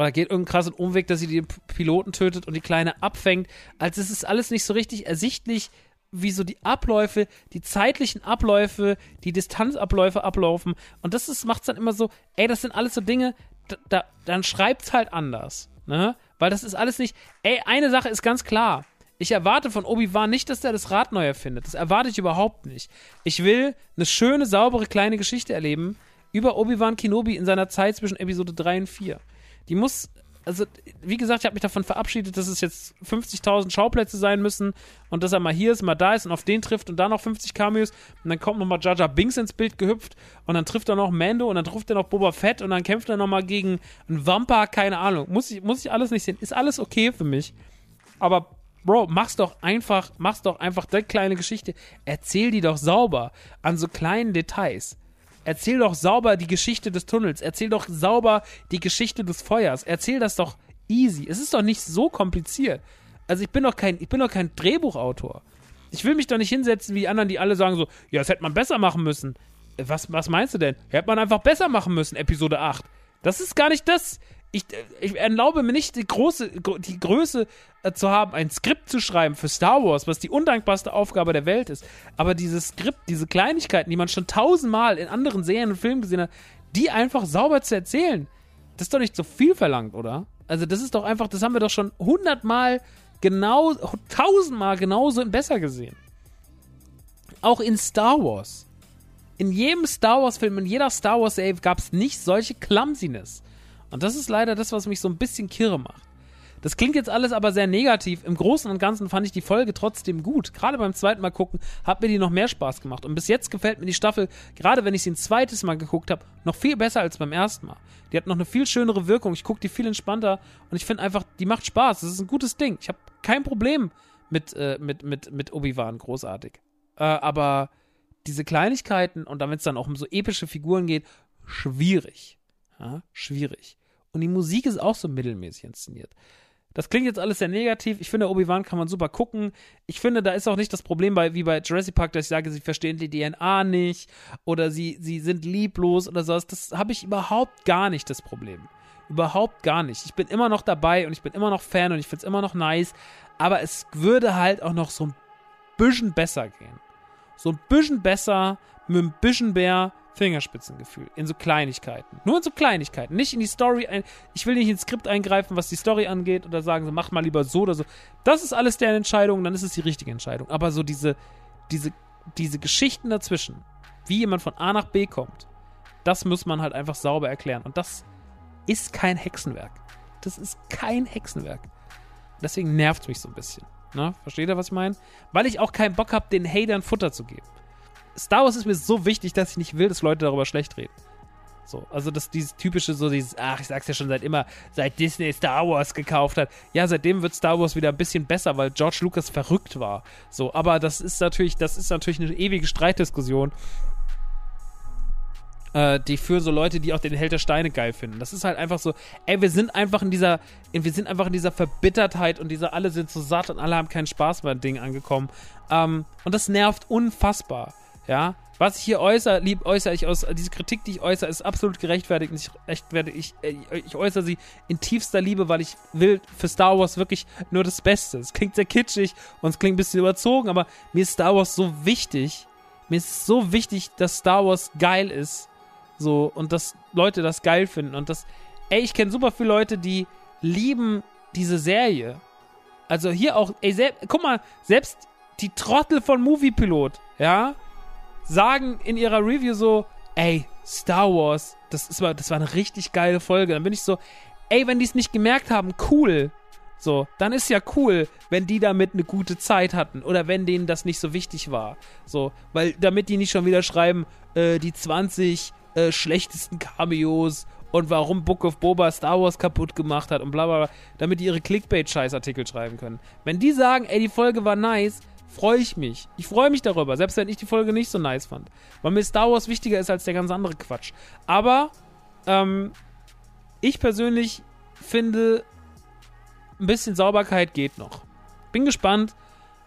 A: oder geht irgendeinen krassen Umweg, dass sie den Piloten tötet und die Kleine abfängt. Also es ist alles nicht so richtig ersichtlich, wie so die Abläufe, die zeitlichen Abläufe, die Distanzabläufe ablaufen. Und das macht es dann immer so, ey, das sind alles so Dinge, da, da, dann schreibt's halt anders. Ne? Weil das ist alles nicht. Ey, eine Sache ist ganz klar. Ich erwarte von Obi-Wan nicht, dass er das Rad neu erfindet. Das erwarte ich überhaupt nicht. Ich will eine schöne, saubere, kleine Geschichte erleben über Obi-Wan Kenobi in seiner Zeit zwischen Episode 3 und 4. Die muss also, wie gesagt, ich habe mich davon verabschiedet, dass es jetzt 50.000 Schauplätze sein müssen und dass er mal hier ist, mal da ist und auf den trifft und dann noch 50 Cameos und dann kommt nochmal Jaja Binks ins Bild gehüpft und dann trifft er noch Mando und dann trifft er noch Boba Fett und dann kämpft er nochmal gegen einen Wampa, keine Ahnung. Muss ich, muss ich alles nicht sehen. Ist alles okay für mich. Aber Bro, mach's doch einfach, mach's doch einfach die kleine Geschichte. Erzähl die doch sauber an so kleinen Details. Erzähl doch sauber die Geschichte des Tunnels. Erzähl doch sauber die Geschichte des Feuers. Erzähl das doch easy. Es ist doch nicht so kompliziert. Also ich bin doch kein, ich bin doch kein Drehbuchautor. Ich will mich doch nicht hinsetzen wie die anderen, die alle sagen so, ja, das hätte man besser machen müssen. Was, was meinst du denn? Hätte man einfach besser machen müssen, Episode 8. Das ist gar nicht das ich, ich erlaube mir nicht die große, die Größe äh, zu haben, ein Skript zu schreiben für Star Wars, was die undankbarste Aufgabe der Welt ist. Aber dieses Skript, diese Kleinigkeiten, die man schon tausendmal in anderen Serien und Filmen gesehen hat, die einfach sauber zu erzählen, das ist doch nicht so viel verlangt, oder? Also das ist doch einfach, das haben wir doch schon hundertmal genau, tausendmal genauso und besser gesehen. Auch in Star Wars. In jedem Star Wars-Film, in jeder Star Wars-Serie gab es nicht solche Clumsiness. Und das ist leider das, was mich so ein bisschen kirre macht. Das klingt jetzt alles aber sehr negativ. Im Großen und Ganzen fand ich die Folge trotzdem gut. Gerade beim zweiten Mal gucken hat mir die noch mehr Spaß gemacht. Und bis jetzt gefällt mir die Staffel, gerade wenn ich sie ein zweites Mal geguckt habe, noch viel besser als beim ersten Mal. Die hat noch eine viel schönere Wirkung. Ich gucke die viel entspannter und ich finde einfach, die macht Spaß. Das ist ein gutes Ding. Ich habe kein Problem mit, äh, mit, mit, mit Obi-Wan. Großartig. Äh, aber diese Kleinigkeiten und damit es dann auch um so epische Figuren geht, schwierig. Ja, schwierig. Und die Musik ist auch so mittelmäßig inszeniert. Das klingt jetzt alles sehr negativ. Ich finde, Obi-Wan kann man super gucken. Ich finde, da ist auch nicht das Problem bei, wie bei Jurassic Park, dass ich sage, sie verstehen die DNA nicht oder sie, sie sind lieblos oder sowas. Das habe ich überhaupt gar nicht, das Problem. Überhaupt gar nicht. Ich bin immer noch dabei und ich bin immer noch Fan und ich finde es immer noch nice. Aber es würde halt auch noch so ein bisschen besser gehen. So ein bisschen besser, mit ein bisschen mehr Fingerspitzengefühl. In so Kleinigkeiten. Nur in so Kleinigkeiten. Nicht in die Story ein. Ich will nicht ins Skript eingreifen, was die Story angeht oder sagen, so, mach mal lieber so oder so. Das ist alles deren Entscheidung, dann ist es die richtige Entscheidung. Aber so diese, diese, diese Geschichten dazwischen, wie jemand von A nach B kommt, das muss man halt einfach sauber erklären. Und das ist kein Hexenwerk. Das ist kein Hexenwerk. Deswegen nervt es mich so ein bisschen. Ne? Versteht ihr, was ich meine? Weil ich auch keinen Bock habe, den Hatern Futter zu geben. Star Wars ist mir so wichtig, dass ich nicht will, dass Leute darüber schlecht reden. So, also das dieses typische, so dieses, ach, ich sag's ja schon seit immer, seit Disney Star Wars gekauft hat. Ja, seitdem wird Star Wars wieder ein bisschen besser, weil George Lucas verrückt war. So, aber das ist natürlich, das ist natürlich eine ewige Streitdiskussion. Äh, die für so Leute, die auch den Held der Steine geil finden. Das ist halt einfach so, ey, wir sind einfach in dieser, wir sind einfach in dieser Verbittertheit und dieser alle sind so satt und alle haben keinen Spaß beim Ding angekommen. Ähm, und das nervt unfassbar. Ja, was ich hier äußere, lieb äußere ich aus, diese Kritik, die ich äußere, ist absolut gerechtfertigt. Ich, ich, ich, ich äußere sie in tiefster Liebe, weil ich will für Star Wars wirklich nur das Beste. Es klingt sehr kitschig und es klingt ein bisschen überzogen, aber mir ist Star Wars so wichtig. Mir ist so wichtig, dass Star Wars geil ist. So, und dass Leute das geil finden. Und das, ey, ich kenne super viele Leute, die lieben diese Serie. Also hier auch, ey, guck mal, selbst die Trottel von Moviepilot, ja, sagen in ihrer Review so, ey, Star Wars, das, ist, das war eine richtig geile Folge. Dann bin ich so, ey, wenn die es nicht gemerkt haben, cool. So, dann ist ja cool, wenn die damit eine gute Zeit hatten oder wenn denen das nicht so wichtig war. So, weil damit die nicht schon wieder schreiben, äh, die 20 äh, schlechtesten Cameos und warum Book of Boba Star Wars kaputt gemacht hat und bla bla bla, damit die ihre Clickbait-Scheißartikel schreiben können. Wenn die sagen, ey, die Folge war nice, freue ich mich. Ich freue mich darüber, selbst wenn ich die Folge nicht so nice fand. Weil mir Star Wars wichtiger ist als der ganz andere Quatsch. Aber, ähm, ich persönlich finde, ein bisschen Sauberkeit geht noch. Bin gespannt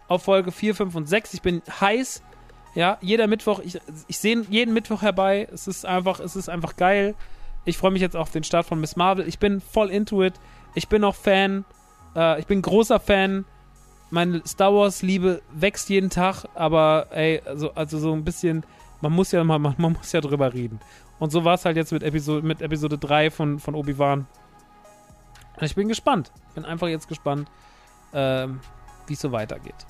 A: auf Folge 4, 5 und 6. Ich bin heiß. Ja, jeder Mittwoch, ich, ich sehe jeden Mittwoch herbei. Es ist einfach, es ist einfach geil. Ich freue mich jetzt auf den Start von Miss Marvel. Ich bin voll into it. Ich bin auch Fan. Äh, ich bin großer Fan. Meine Star Wars-Liebe wächst jeden Tag, aber ey, also, also so ein bisschen, man muss ja man, man muss ja drüber reden. Und so war es halt jetzt mit Episode, mit Episode 3 von, von Obi-Wan. Ich bin gespannt. Bin einfach jetzt gespannt, ähm, wie es so weitergeht.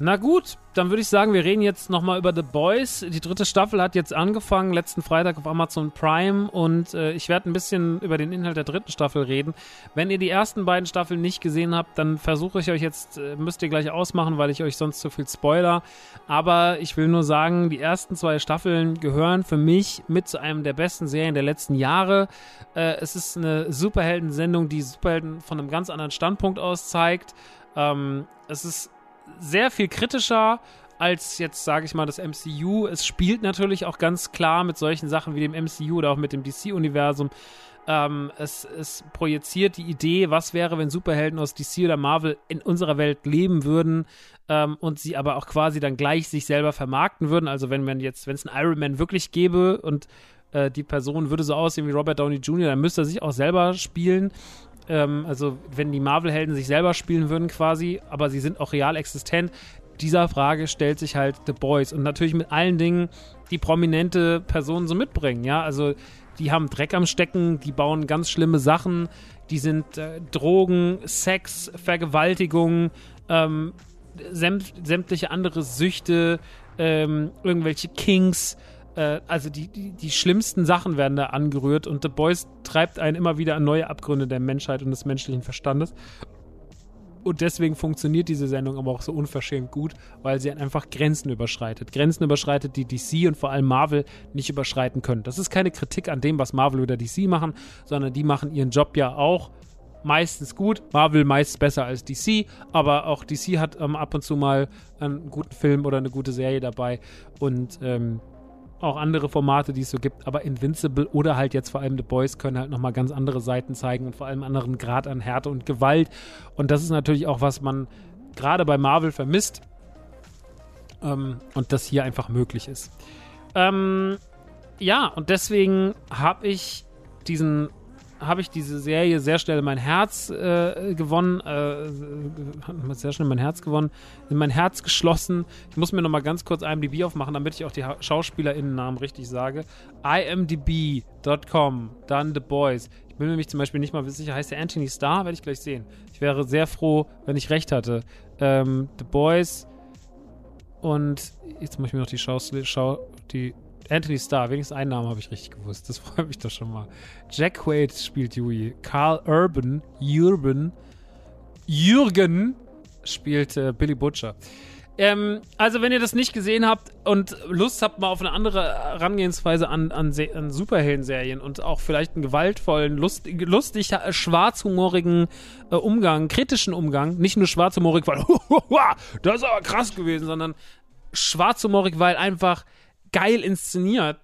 A: Na gut, dann würde ich sagen, wir reden jetzt nochmal über The Boys. Die dritte Staffel hat jetzt angefangen, letzten Freitag auf Amazon Prime und äh, ich werde ein bisschen über den Inhalt der dritten Staffel reden. Wenn ihr die ersten beiden Staffeln nicht gesehen habt, dann versuche ich euch jetzt, äh, müsst ihr gleich ausmachen, weil ich euch sonst zu viel spoiler. Aber ich will nur sagen, die ersten zwei Staffeln gehören für mich mit zu einem der besten Serien der letzten Jahre. Äh, es ist eine Superhelden-Sendung, die Superhelden von einem ganz anderen Standpunkt aus zeigt. Ähm, es ist sehr viel kritischer als jetzt, sage ich mal, das MCU. Es spielt natürlich auch ganz klar mit solchen Sachen wie dem MCU oder auch mit dem DC-Universum. Ähm, es, es projiziert die Idee, was wäre, wenn Superhelden aus DC oder Marvel in unserer Welt leben würden ähm, und sie aber auch quasi dann gleich sich selber vermarkten würden. Also wenn man jetzt, wenn es einen Iron Man wirklich gäbe und äh, die Person würde so aussehen wie Robert Downey Jr., dann müsste er sich auch selber spielen ähm, also wenn die Marvel-Helden sich selber spielen würden quasi, aber sie sind auch real existent, dieser Frage stellt sich halt The Boys. Und natürlich mit allen Dingen, die prominente Personen so mitbringen, ja, also die haben Dreck am Stecken, die bauen ganz schlimme Sachen, die sind äh, Drogen, Sex, Vergewaltigung, ähm, sämt, sämtliche andere Süchte, ähm, irgendwelche Kings, äh, also die, die, die schlimmsten Sachen werden da angerührt und The Boys treibt einen immer wieder an neue Abgründe der Menschheit und des menschlichen Verstandes. Und deswegen funktioniert diese Sendung aber auch so unverschämt gut, weil sie einfach Grenzen überschreitet. Grenzen überschreitet, die DC und vor allem Marvel nicht überschreiten können. Das ist keine Kritik an dem, was Marvel oder DC machen, sondern die machen ihren Job ja auch meistens gut. Marvel meist besser als DC, aber auch DC hat ähm, ab und zu mal einen guten Film oder eine gute Serie dabei. Und ähm, auch andere Formate, die es so gibt, aber Invincible oder halt jetzt vor allem The Boys können halt nochmal ganz andere Seiten zeigen und vor allem anderen Grad an Härte und Gewalt. Und das ist natürlich auch, was man gerade bei Marvel vermisst ähm, und das hier einfach möglich ist. Ähm, ja, und deswegen habe ich diesen habe ich diese Serie sehr schnell mein Herz äh, gewonnen, äh, sehr schnell mein Herz gewonnen, in mein Herz geschlossen. Ich muss mir nochmal ganz kurz IMDb aufmachen, damit ich auch die SchauspielerInnennamen richtig sage. imdb.com, dann The Boys. Ich bin mir nämlich zum Beispiel nicht mal sicher, heißt der Anthony Starr? Werde ich gleich sehen. Ich wäre sehr froh, wenn ich recht hatte. Ähm, The Boys und jetzt muss ich mir noch die Schau, Schau die Anthony Starr, wenigstens einen Namen habe ich richtig gewusst. Das freut mich doch schon mal. Jack Quaid spielt Yui. Carl Urban, Urban, Jürgen spielt äh, Billy Butcher. Ähm, also, wenn ihr das nicht gesehen habt und Lust habt mal auf eine andere Herangehensweise an, an, an Superhelden-Serien und auch vielleicht einen gewaltvollen, lustig, lustig äh, schwarzhumorigen äh, Umgang, kritischen Umgang, nicht nur schwarzhumorig, weil das ist aber krass gewesen, sondern schwarzhumorig, weil einfach geil inszeniert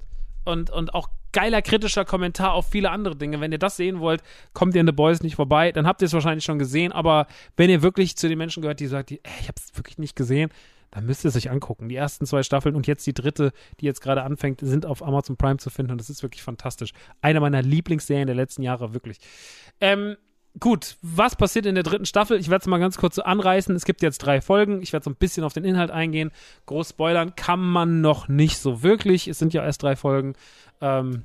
A: und, und auch geiler kritischer Kommentar auf viele andere Dinge. Wenn ihr das sehen wollt, kommt ihr in The Boys nicht vorbei. Dann habt ihr es wahrscheinlich schon gesehen. Aber wenn ihr wirklich zu den Menschen gehört, die sagt, ey, ich habe es wirklich nicht gesehen, dann müsst ihr es euch angucken. Die ersten zwei Staffeln und jetzt die dritte, die jetzt gerade anfängt, sind auf Amazon Prime zu finden und das ist wirklich fantastisch. Eine meiner Lieblingsserien der letzten Jahre, wirklich. Ähm, gut, was passiert in der dritten Staffel? Ich werde es mal ganz kurz so anreißen. Es gibt jetzt drei Folgen. Ich werde so ein bisschen auf den Inhalt eingehen. Groß spoilern kann man noch nicht so wirklich. Es sind ja erst drei Folgen. Ähm,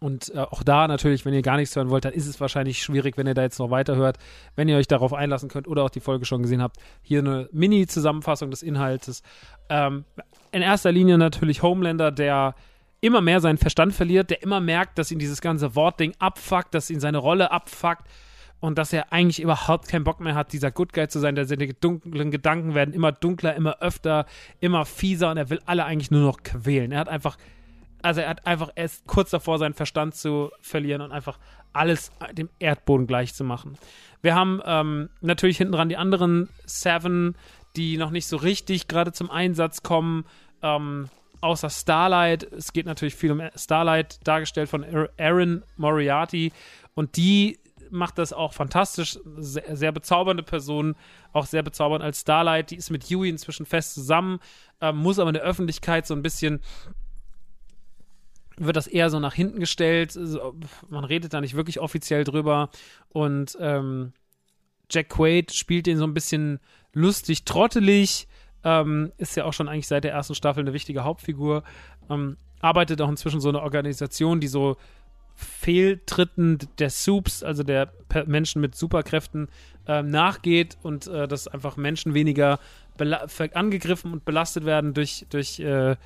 A: und äh, auch da natürlich, wenn ihr gar nichts hören wollt, dann ist es wahrscheinlich schwierig, wenn ihr da jetzt noch weiterhört. Wenn ihr euch darauf einlassen könnt oder auch die Folge schon gesehen habt, hier eine Mini-Zusammenfassung des Inhaltes. Ähm, in erster Linie natürlich Homelander, der immer mehr seinen Verstand verliert, der immer merkt, dass ihn dieses ganze Wortding abfuckt, dass ihn seine Rolle abfuckt und dass er eigentlich überhaupt keinen Bock mehr hat, dieser Good Guy zu sein. Seine dunklen Gedanken werden immer dunkler, immer öfter, immer fieser und er will alle eigentlich nur noch quälen. Er hat einfach also er hat einfach erst kurz davor, seinen Verstand zu verlieren und einfach alles dem Erdboden gleich zu machen. Wir haben ähm, natürlich hinten dran die anderen Seven, die noch nicht so richtig gerade zum Einsatz kommen. Ähm, außer Starlight. Es geht natürlich viel um Starlight, dargestellt von Aaron Moriarty. Und die macht das auch fantastisch. Sehr, sehr, bezaubernde Person, auch sehr bezaubernd als Starlight. Die ist mit Yui inzwischen fest zusammen, äh, muss aber in der Öffentlichkeit so ein bisschen wird das eher so nach hinten gestellt. Man redet da nicht wirklich offiziell drüber. Und ähm, Jack Quaid spielt den so ein bisschen lustig, trottelig. Ähm, ist ja auch schon eigentlich seit der ersten Staffel eine wichtige Hauptfigur. Ähm, arbeitet auch inzwischen so eine Organisation, die so Fehltritten der Soups, also der Menschen mit Superkräften, ähm, nachgeht und äh, dass einfach Menschen weniger angegriffen und belastet werden durch, durch, äh,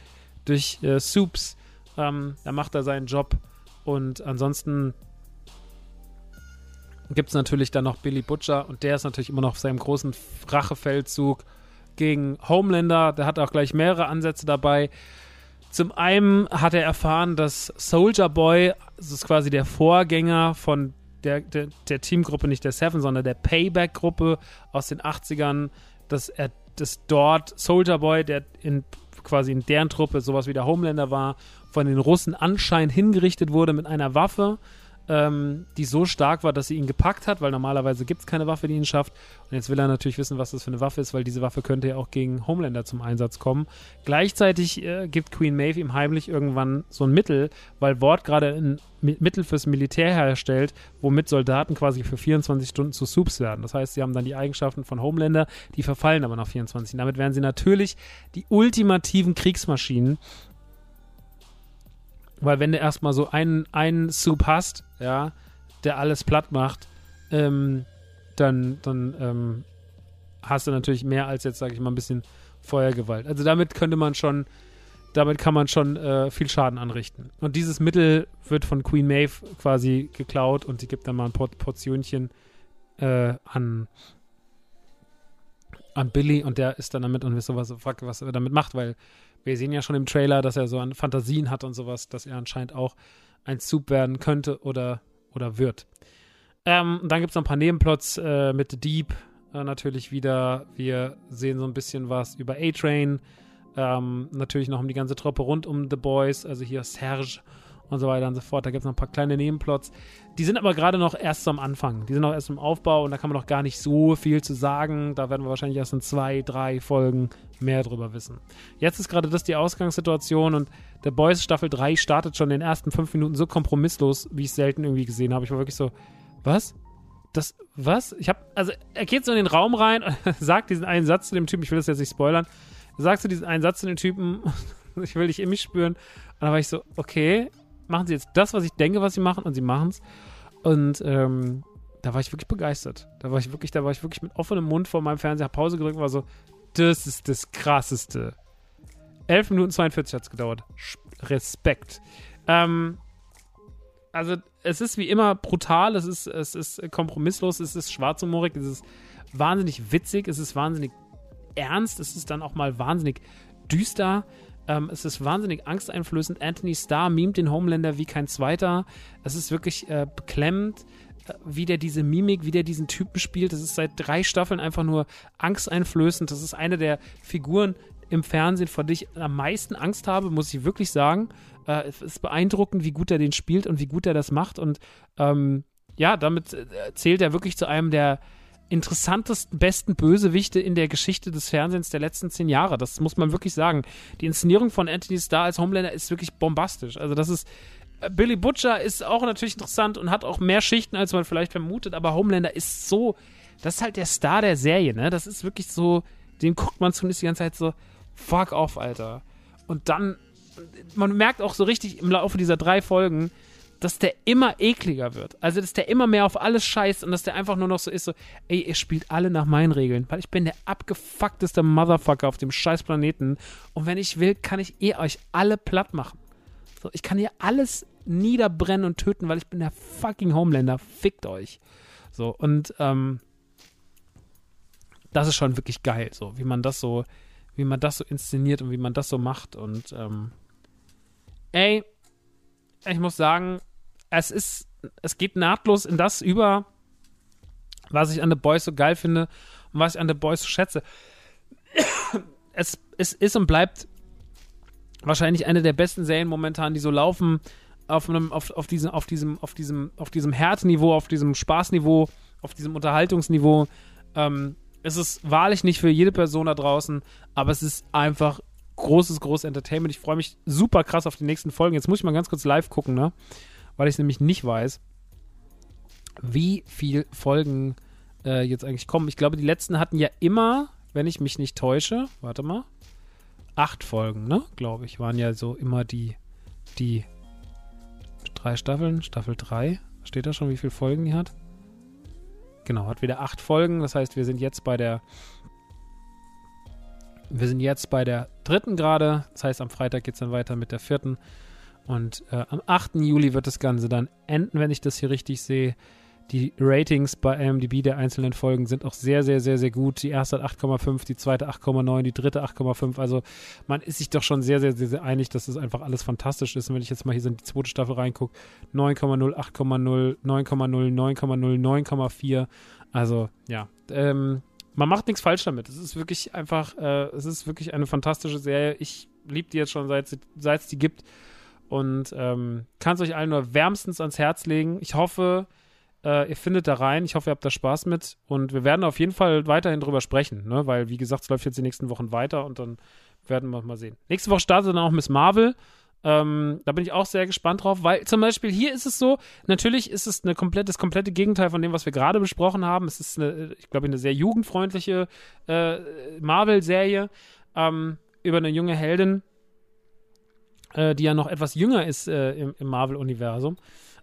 A: durch äh, Soups. Ähm, da macht er seinen Job. Und ansonsten gibt es natürlich dann noch Billy Butcher und der ist natürlich immer noch auf seinem großen Rachefeldzug gegen Homelander. Der hat auch gleich mehrere Ansätze dabei. Zum einen hat er erfahren, dass Soldier Boy, das ist quasi der Vorgänger von der, der, der Teamgruppe, nicht der Seven, sondern der Payback-Gruppe aus den 80ern, dass er dass dort Soldier Boy, der in quasi in deren Truppe sowas wie der Homelander war, von den Russen anscheinend hingerichtet wurde mit einer Waffe ähm, die so stark war, dass sie ihn gepackt hat, weil normalerweise gibt es keine Waffe, die ihn schafft. Und jetzt will er natürlich wissen, was das für eine Waffe ist, weil diese Waffe könnte ja auch gegen Homelander zum Einsatz kommen. Gleichzeitig äh, gibt Queen Maeve ihm heimlich irgendwann so ein Mittel, weil Ward gerade ein Mittel fürs Militär herstellt, womit Soldaten quasi für 24 Stunden zu Soups werden. Das heißt, sie haben dann die Eigenschaften von Homelander, die verfallen aber nach 24. Damit werden sie natürlich die ultimativen Kriegsmaschinen weil wenn du erstmal so einen, einen Soup hast, ja, der alles platt macht, ähm, dann, dann ähm, hast du natürlich mehr als jetzt, sage ich mal, ein bisschen Feuergewalt. Also damit könnte man schon, damit kann man schon äh, viel Schaden anrichten. Und dieses Mittel wird von Queen Maeve quasi geklaut und sie gibt dann mal ein Port Portionchen äh, an, an Billy und der ist dann damit und wisst ihr was, fuck, was er damit macht, weil wir sehen ja schon im Trailer, dass er so an Fantasien hat und sowas, dass er anscheinend auch ein Soup werden könnte oder, oder wird. Ähm, dann gibt es noch ein paar Nebenplots äh, mit The Deep äh, natürlich wieder. Wir sehen so ein bisschen was über A-Train. Ähm, natürlich noch um die ganze Truppe rund um The Boys, also hier Serge und so weiter und so fort. Da gibt es noch ein paar kleine Nebenplots. Die sind aber gerade noch erst am Anfang. Die sind noch erst im Aufbau und da kann man noch gar nicht so viel zu sagen. Da werden wir wahrscheinlich erst in zwei, drei Folgen mehr drüber wissen. Jetzt ist gerade das die Ausgangssituation und The Boys Staffel 3 startet schon in den ersten fünf Minuten so kompromisslos, wie ich es selten irgendwie gesehen habe. Ich war wirklich so, was? Das, was? Ich habe, also er geht so in den Raum rein und sagt diesen einen Satz zu dem Typen, ich will das jetzt nicht spoilern, er sagt so diesen einen Satz zu dem Typen, ich will dich in mich spüren. Und dann war ich so, okay, machen sie jetzt das, was ich denke, was sie machen, und sie machen es. Und ähm, da war ich wirklich begeistert. Da war ich wirklich, da war ich wirklich mit offenem Mund vor meinem Fernseher Pause gedrückt und war so, das ist das krasseste. 11 Minuten 42 hat es gedauert. Respekt. Ähm, also es ist wie immer brutal, es ist, es ist kompromisslos, es ist schwarzhumorig, es ist wahnsinnig witzig, es ist wahnsinnig ernst, es ist dann auch mal wahnsinnig düster. Ähm, es ist wahnsinnig angsteinflößend. Anthony Starr mimt den Homelander wie kein zweiter. Es ist wirklich äh, beklemmend, äh, wie der diese Mimik, wie der diesen Typen spielt. Das ist seit drei Staffeln einfach nur angsteinflößend. Das ist eine der Figuren im Fernsehen, vor der ich am meisten Angst habe, muss ich wirklich sagen. Äh, es ist beeindruckend, wie gut er den spielt und wie gut er das macht. Und ähm, ja, damit äh, zählt er wirklich zu einem der interessantesten, besten Bösewichte in der Geschichte des Fernsehens der letzten zehn Jahre. Das muss man wirklich sagen. Die Inszenierung von Anthony Starr als Homelander ist wirklich bombastisch. Also das ist äh, Billy Butcher ist auch natürlich interessant und hat auch mehr Schichten, als man vielleicht vermutet, aber Homelander ist so, das ist halt der Star der Serie, ne? Das ist wirklich so, den guckt man zumindest die ganze Zeit so, fuck off, Alter. Und dann, man merkt auch so richtig im Laufe dieser drei Folgen, dass der immer ekliger wird. Also, dass der immer mehr auf alles scheißt und dass der einfach nur noch so ist, so, ey, ihr spielt alle nach meinen Regeln, weil ich bin der abgefuckteste Motherfucker auf dem scheiß Planeten und wenn ich will, kann ich eh euch alle platt machen. So, ich kann hier alles niederbrennen und töten, weil ich bin der fucking Homelander. Fickt euch. So, und, ähm, das ist schon wirklich geil, so, wie man das so, wie man das so inszeniert und wie man das so macht und, ähm, ey, ich muss sagen, es ist, es geht nahtlos in das über, was ich an The Boys so geil finde und was ich an The Boys so schätze. Es, es ist und bleibt wahrscheinlich eine der besten Serien momentan, die so laufen auf einem, auf, auf diesem, auf diesem, auf diesem, auf diesem Härteniveau, auf diesem Spaßniveau, auf diesem Unterhaltungsniveau. Ähm, es ist wahrlich nicht für jede Person da draußen, aber es ist einfach großes, großes Entertainment. Ich freue mich super krass auf die nächsten Folgen. Jetzt muss ich mal ganz kurz live gucken, ne? Weil ich nämlich nicht weiß, wie viele Folgen äh, jetzt eigentlich kommen. Ich glaube, die letzten hatten ja immer wenn ich mich nicht täusche, warte mal, acht Folgen, ne? Glaube ich, waren ja so immer die, die drei Staffeln, Staffel 3. Steht da schon, wie viele Folgen die hat? Genau, hat wieder acht Folgen. Das heißt, wir sind jetzt bei der. Wir sind jetzt bei der dritten gerade. Das heißt, am Freitag geht es dann weiter mit der vierten. Und äh, am 8. Juli wird das Ganze dann enden, wenn ich das hier richtig sehe. Die Ratings bei IMDb der einzelnen Folgen sind auch sehr, sehr, sehr, sehr gut. Die erste hat 8,5, die zweite 8,9, die dritte 8,5. Also man ist sich doch schon sehr, sehr, sehr, sehr einig, dass das einfach alles fantastisch ist. Und wenn ich jetzt mal hier in die zweite Staffel reingucke, 9,0, 8,0, 9,0, 9,0, 9,4. Also ja, ähm, man macht nichts falsch damit. Es ist wirklich einfach, äh, es ist wirklich eine fantastische Serie. Ich liebe die jetzt schon, seit es die gibt. Und ähm, kann es euch allen nur wärmstens ans Herz legen. Ich hoffe, äh, ihr findet da rein. Ich hoffe, ihr habt da Spaß mit. Und wir werden auf jeden Fall weiterhin drüber sprechen, ne? weil, wie gesagt, es läuft jetzt die nächsten Wochen weiter und dann werden wir mal sehen. Nächste Woche startet dann auch Miss Marvel. Ähm, da bin ich auch sehr gespannt drauf, weil zum Beispiel hier ist es so, natürlich ist es eine komplett, das komplette Gegenteil von dem, was wir gerade besprochen haben. Es ist, eine, ich glaube, eine sehr jugendfreundliche äh, Marvel-Serie ähm, über eine junge Heldin, äh, die ja noch etwas jünger ist äh, im, im Marvel-Universum.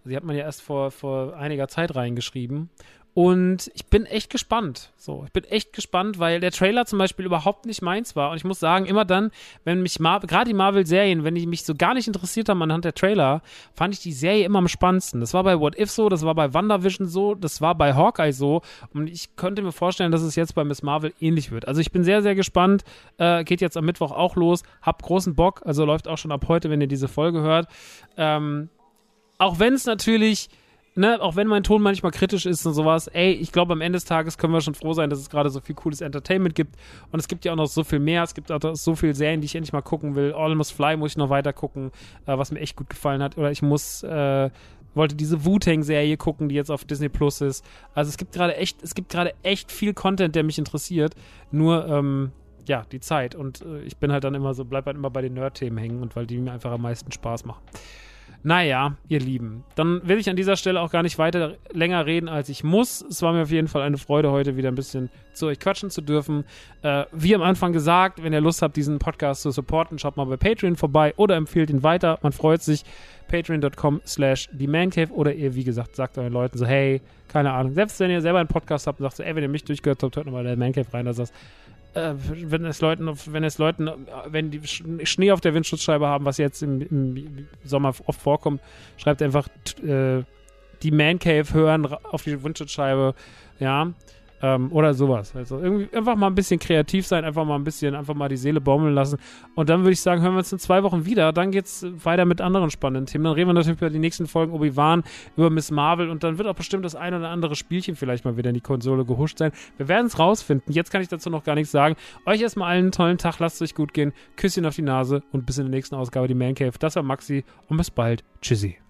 A: Die hat man ja erst vor, vor einiger Zeit reingeschrieben. Und ich bin echt gespannt. So, ich bin echt gespannt, weil der Trailer zum Beispiel überhaupt nicht meins war. Und ich muss sagen, immer dann, wenn mich gerade die Marvel-Serien, wenn die mich so gar nicht interessiert haben anhand der Trailer, fand ich die Serie immer am spannendsten. Das war bei What If so, das war bei WandaVision so, das war bei Hawkeye so. Und ich könnte mir vorstellen, dass es jetzt bei Miss Marvel ähnlich wird. Also ich bin sehr, sehr gespannt. Äh, geht jetzt am Mittwoch auch los. Hab großen Bock. Also läuft auch schon ab heute, wenn ihr diese Folge hört. Ähm, auch wenn es natürlich, ne, auch wenn mein Ton manchmal kritisch ist und sowas, ey, ich glaube, am Ende des Tages können wir schon froh sein, dass es gerade so viel cooles Entertainment gibt. Und es gibt ja auch noch so viel mehr. Es gibt auch so viele Serien, die ich endlich mal gucken will. All Must Fly muss ich noch weiter gucken, äh, was mir echt gut gefallen hat. Oder ich muss, äh, wollte diese Wu-Tang-Serie gucken, die jetzt auf Disney Plus ist. Also es gibt gerade echt, es gibt gerade echt viel Content, der mich interessiert. Nur, ähm, ja, die Zeit. Und äh, ich bin halt dann immer so, bleib halt immer bei den Nerd-Themen hängen und weil die mir einfach am meisten Spaß machen. Naja, ihr Lieben, dann will ich an dieser Stelle auch gar nicht weiter länger reden, als ich muss. Es war mir auf jeden Fall eine Freude, heute wieder ein bisschen zu euch quatschen zu dürfen. Äh, wie am Anfang gesagt, wenn ihr Lust habt, diesen Podcast zu supporten, schaut mal bei Patreon vorbei oder empfehlt ihn weiter. Man freut sich. Patreon.com slash TheManCave oder ihr, wie gesagt, sagt euren Leuten so, hey, keine Ahnung. Selbst wenn ihr selber einen Podcast habt und sagt so, ey, wenn ihr mich durchgehört habt, hört nochmal der Man Cave rein, dass das äh, wenn es Leuten, wenn es Leuten, wenn die Schnee auf der Windschutzscheibe haben, was jetzt im, im Sommer oft vorkommt, schreibt einfach äh, die Man Cave hören auf die Windschutzscheibe, ja. Ähm, oder sowas. Also irgendwie einfach mal ein bisschen kreativ sein, einfach mal ein bisschen, einfach mal die Seele baumeln lassen. Und dann würde ich sagen, hören wir uns in zwei Wochen wieder. Dann geht es weiter mit anderen spannenden Themen. Dann reden wir natürlich über die nächsten Folgen Obi-Wan, über Miss Marvel und dann wird auch bestimmt das ein oder andere Spielchen vielleicht mal wieder in die Konsole gehuscht sein. Wir werden es rausfinden. Jetzt kann ich dazu noch gar nichts sagen. Euch erstmal allen einen tollen Tag, lasst es euch gut gehen. Küsschen auf die Nase und bis in der nächsten Ausgabe die Man Cave. Das war Maxi und bis bald. Tschüssi.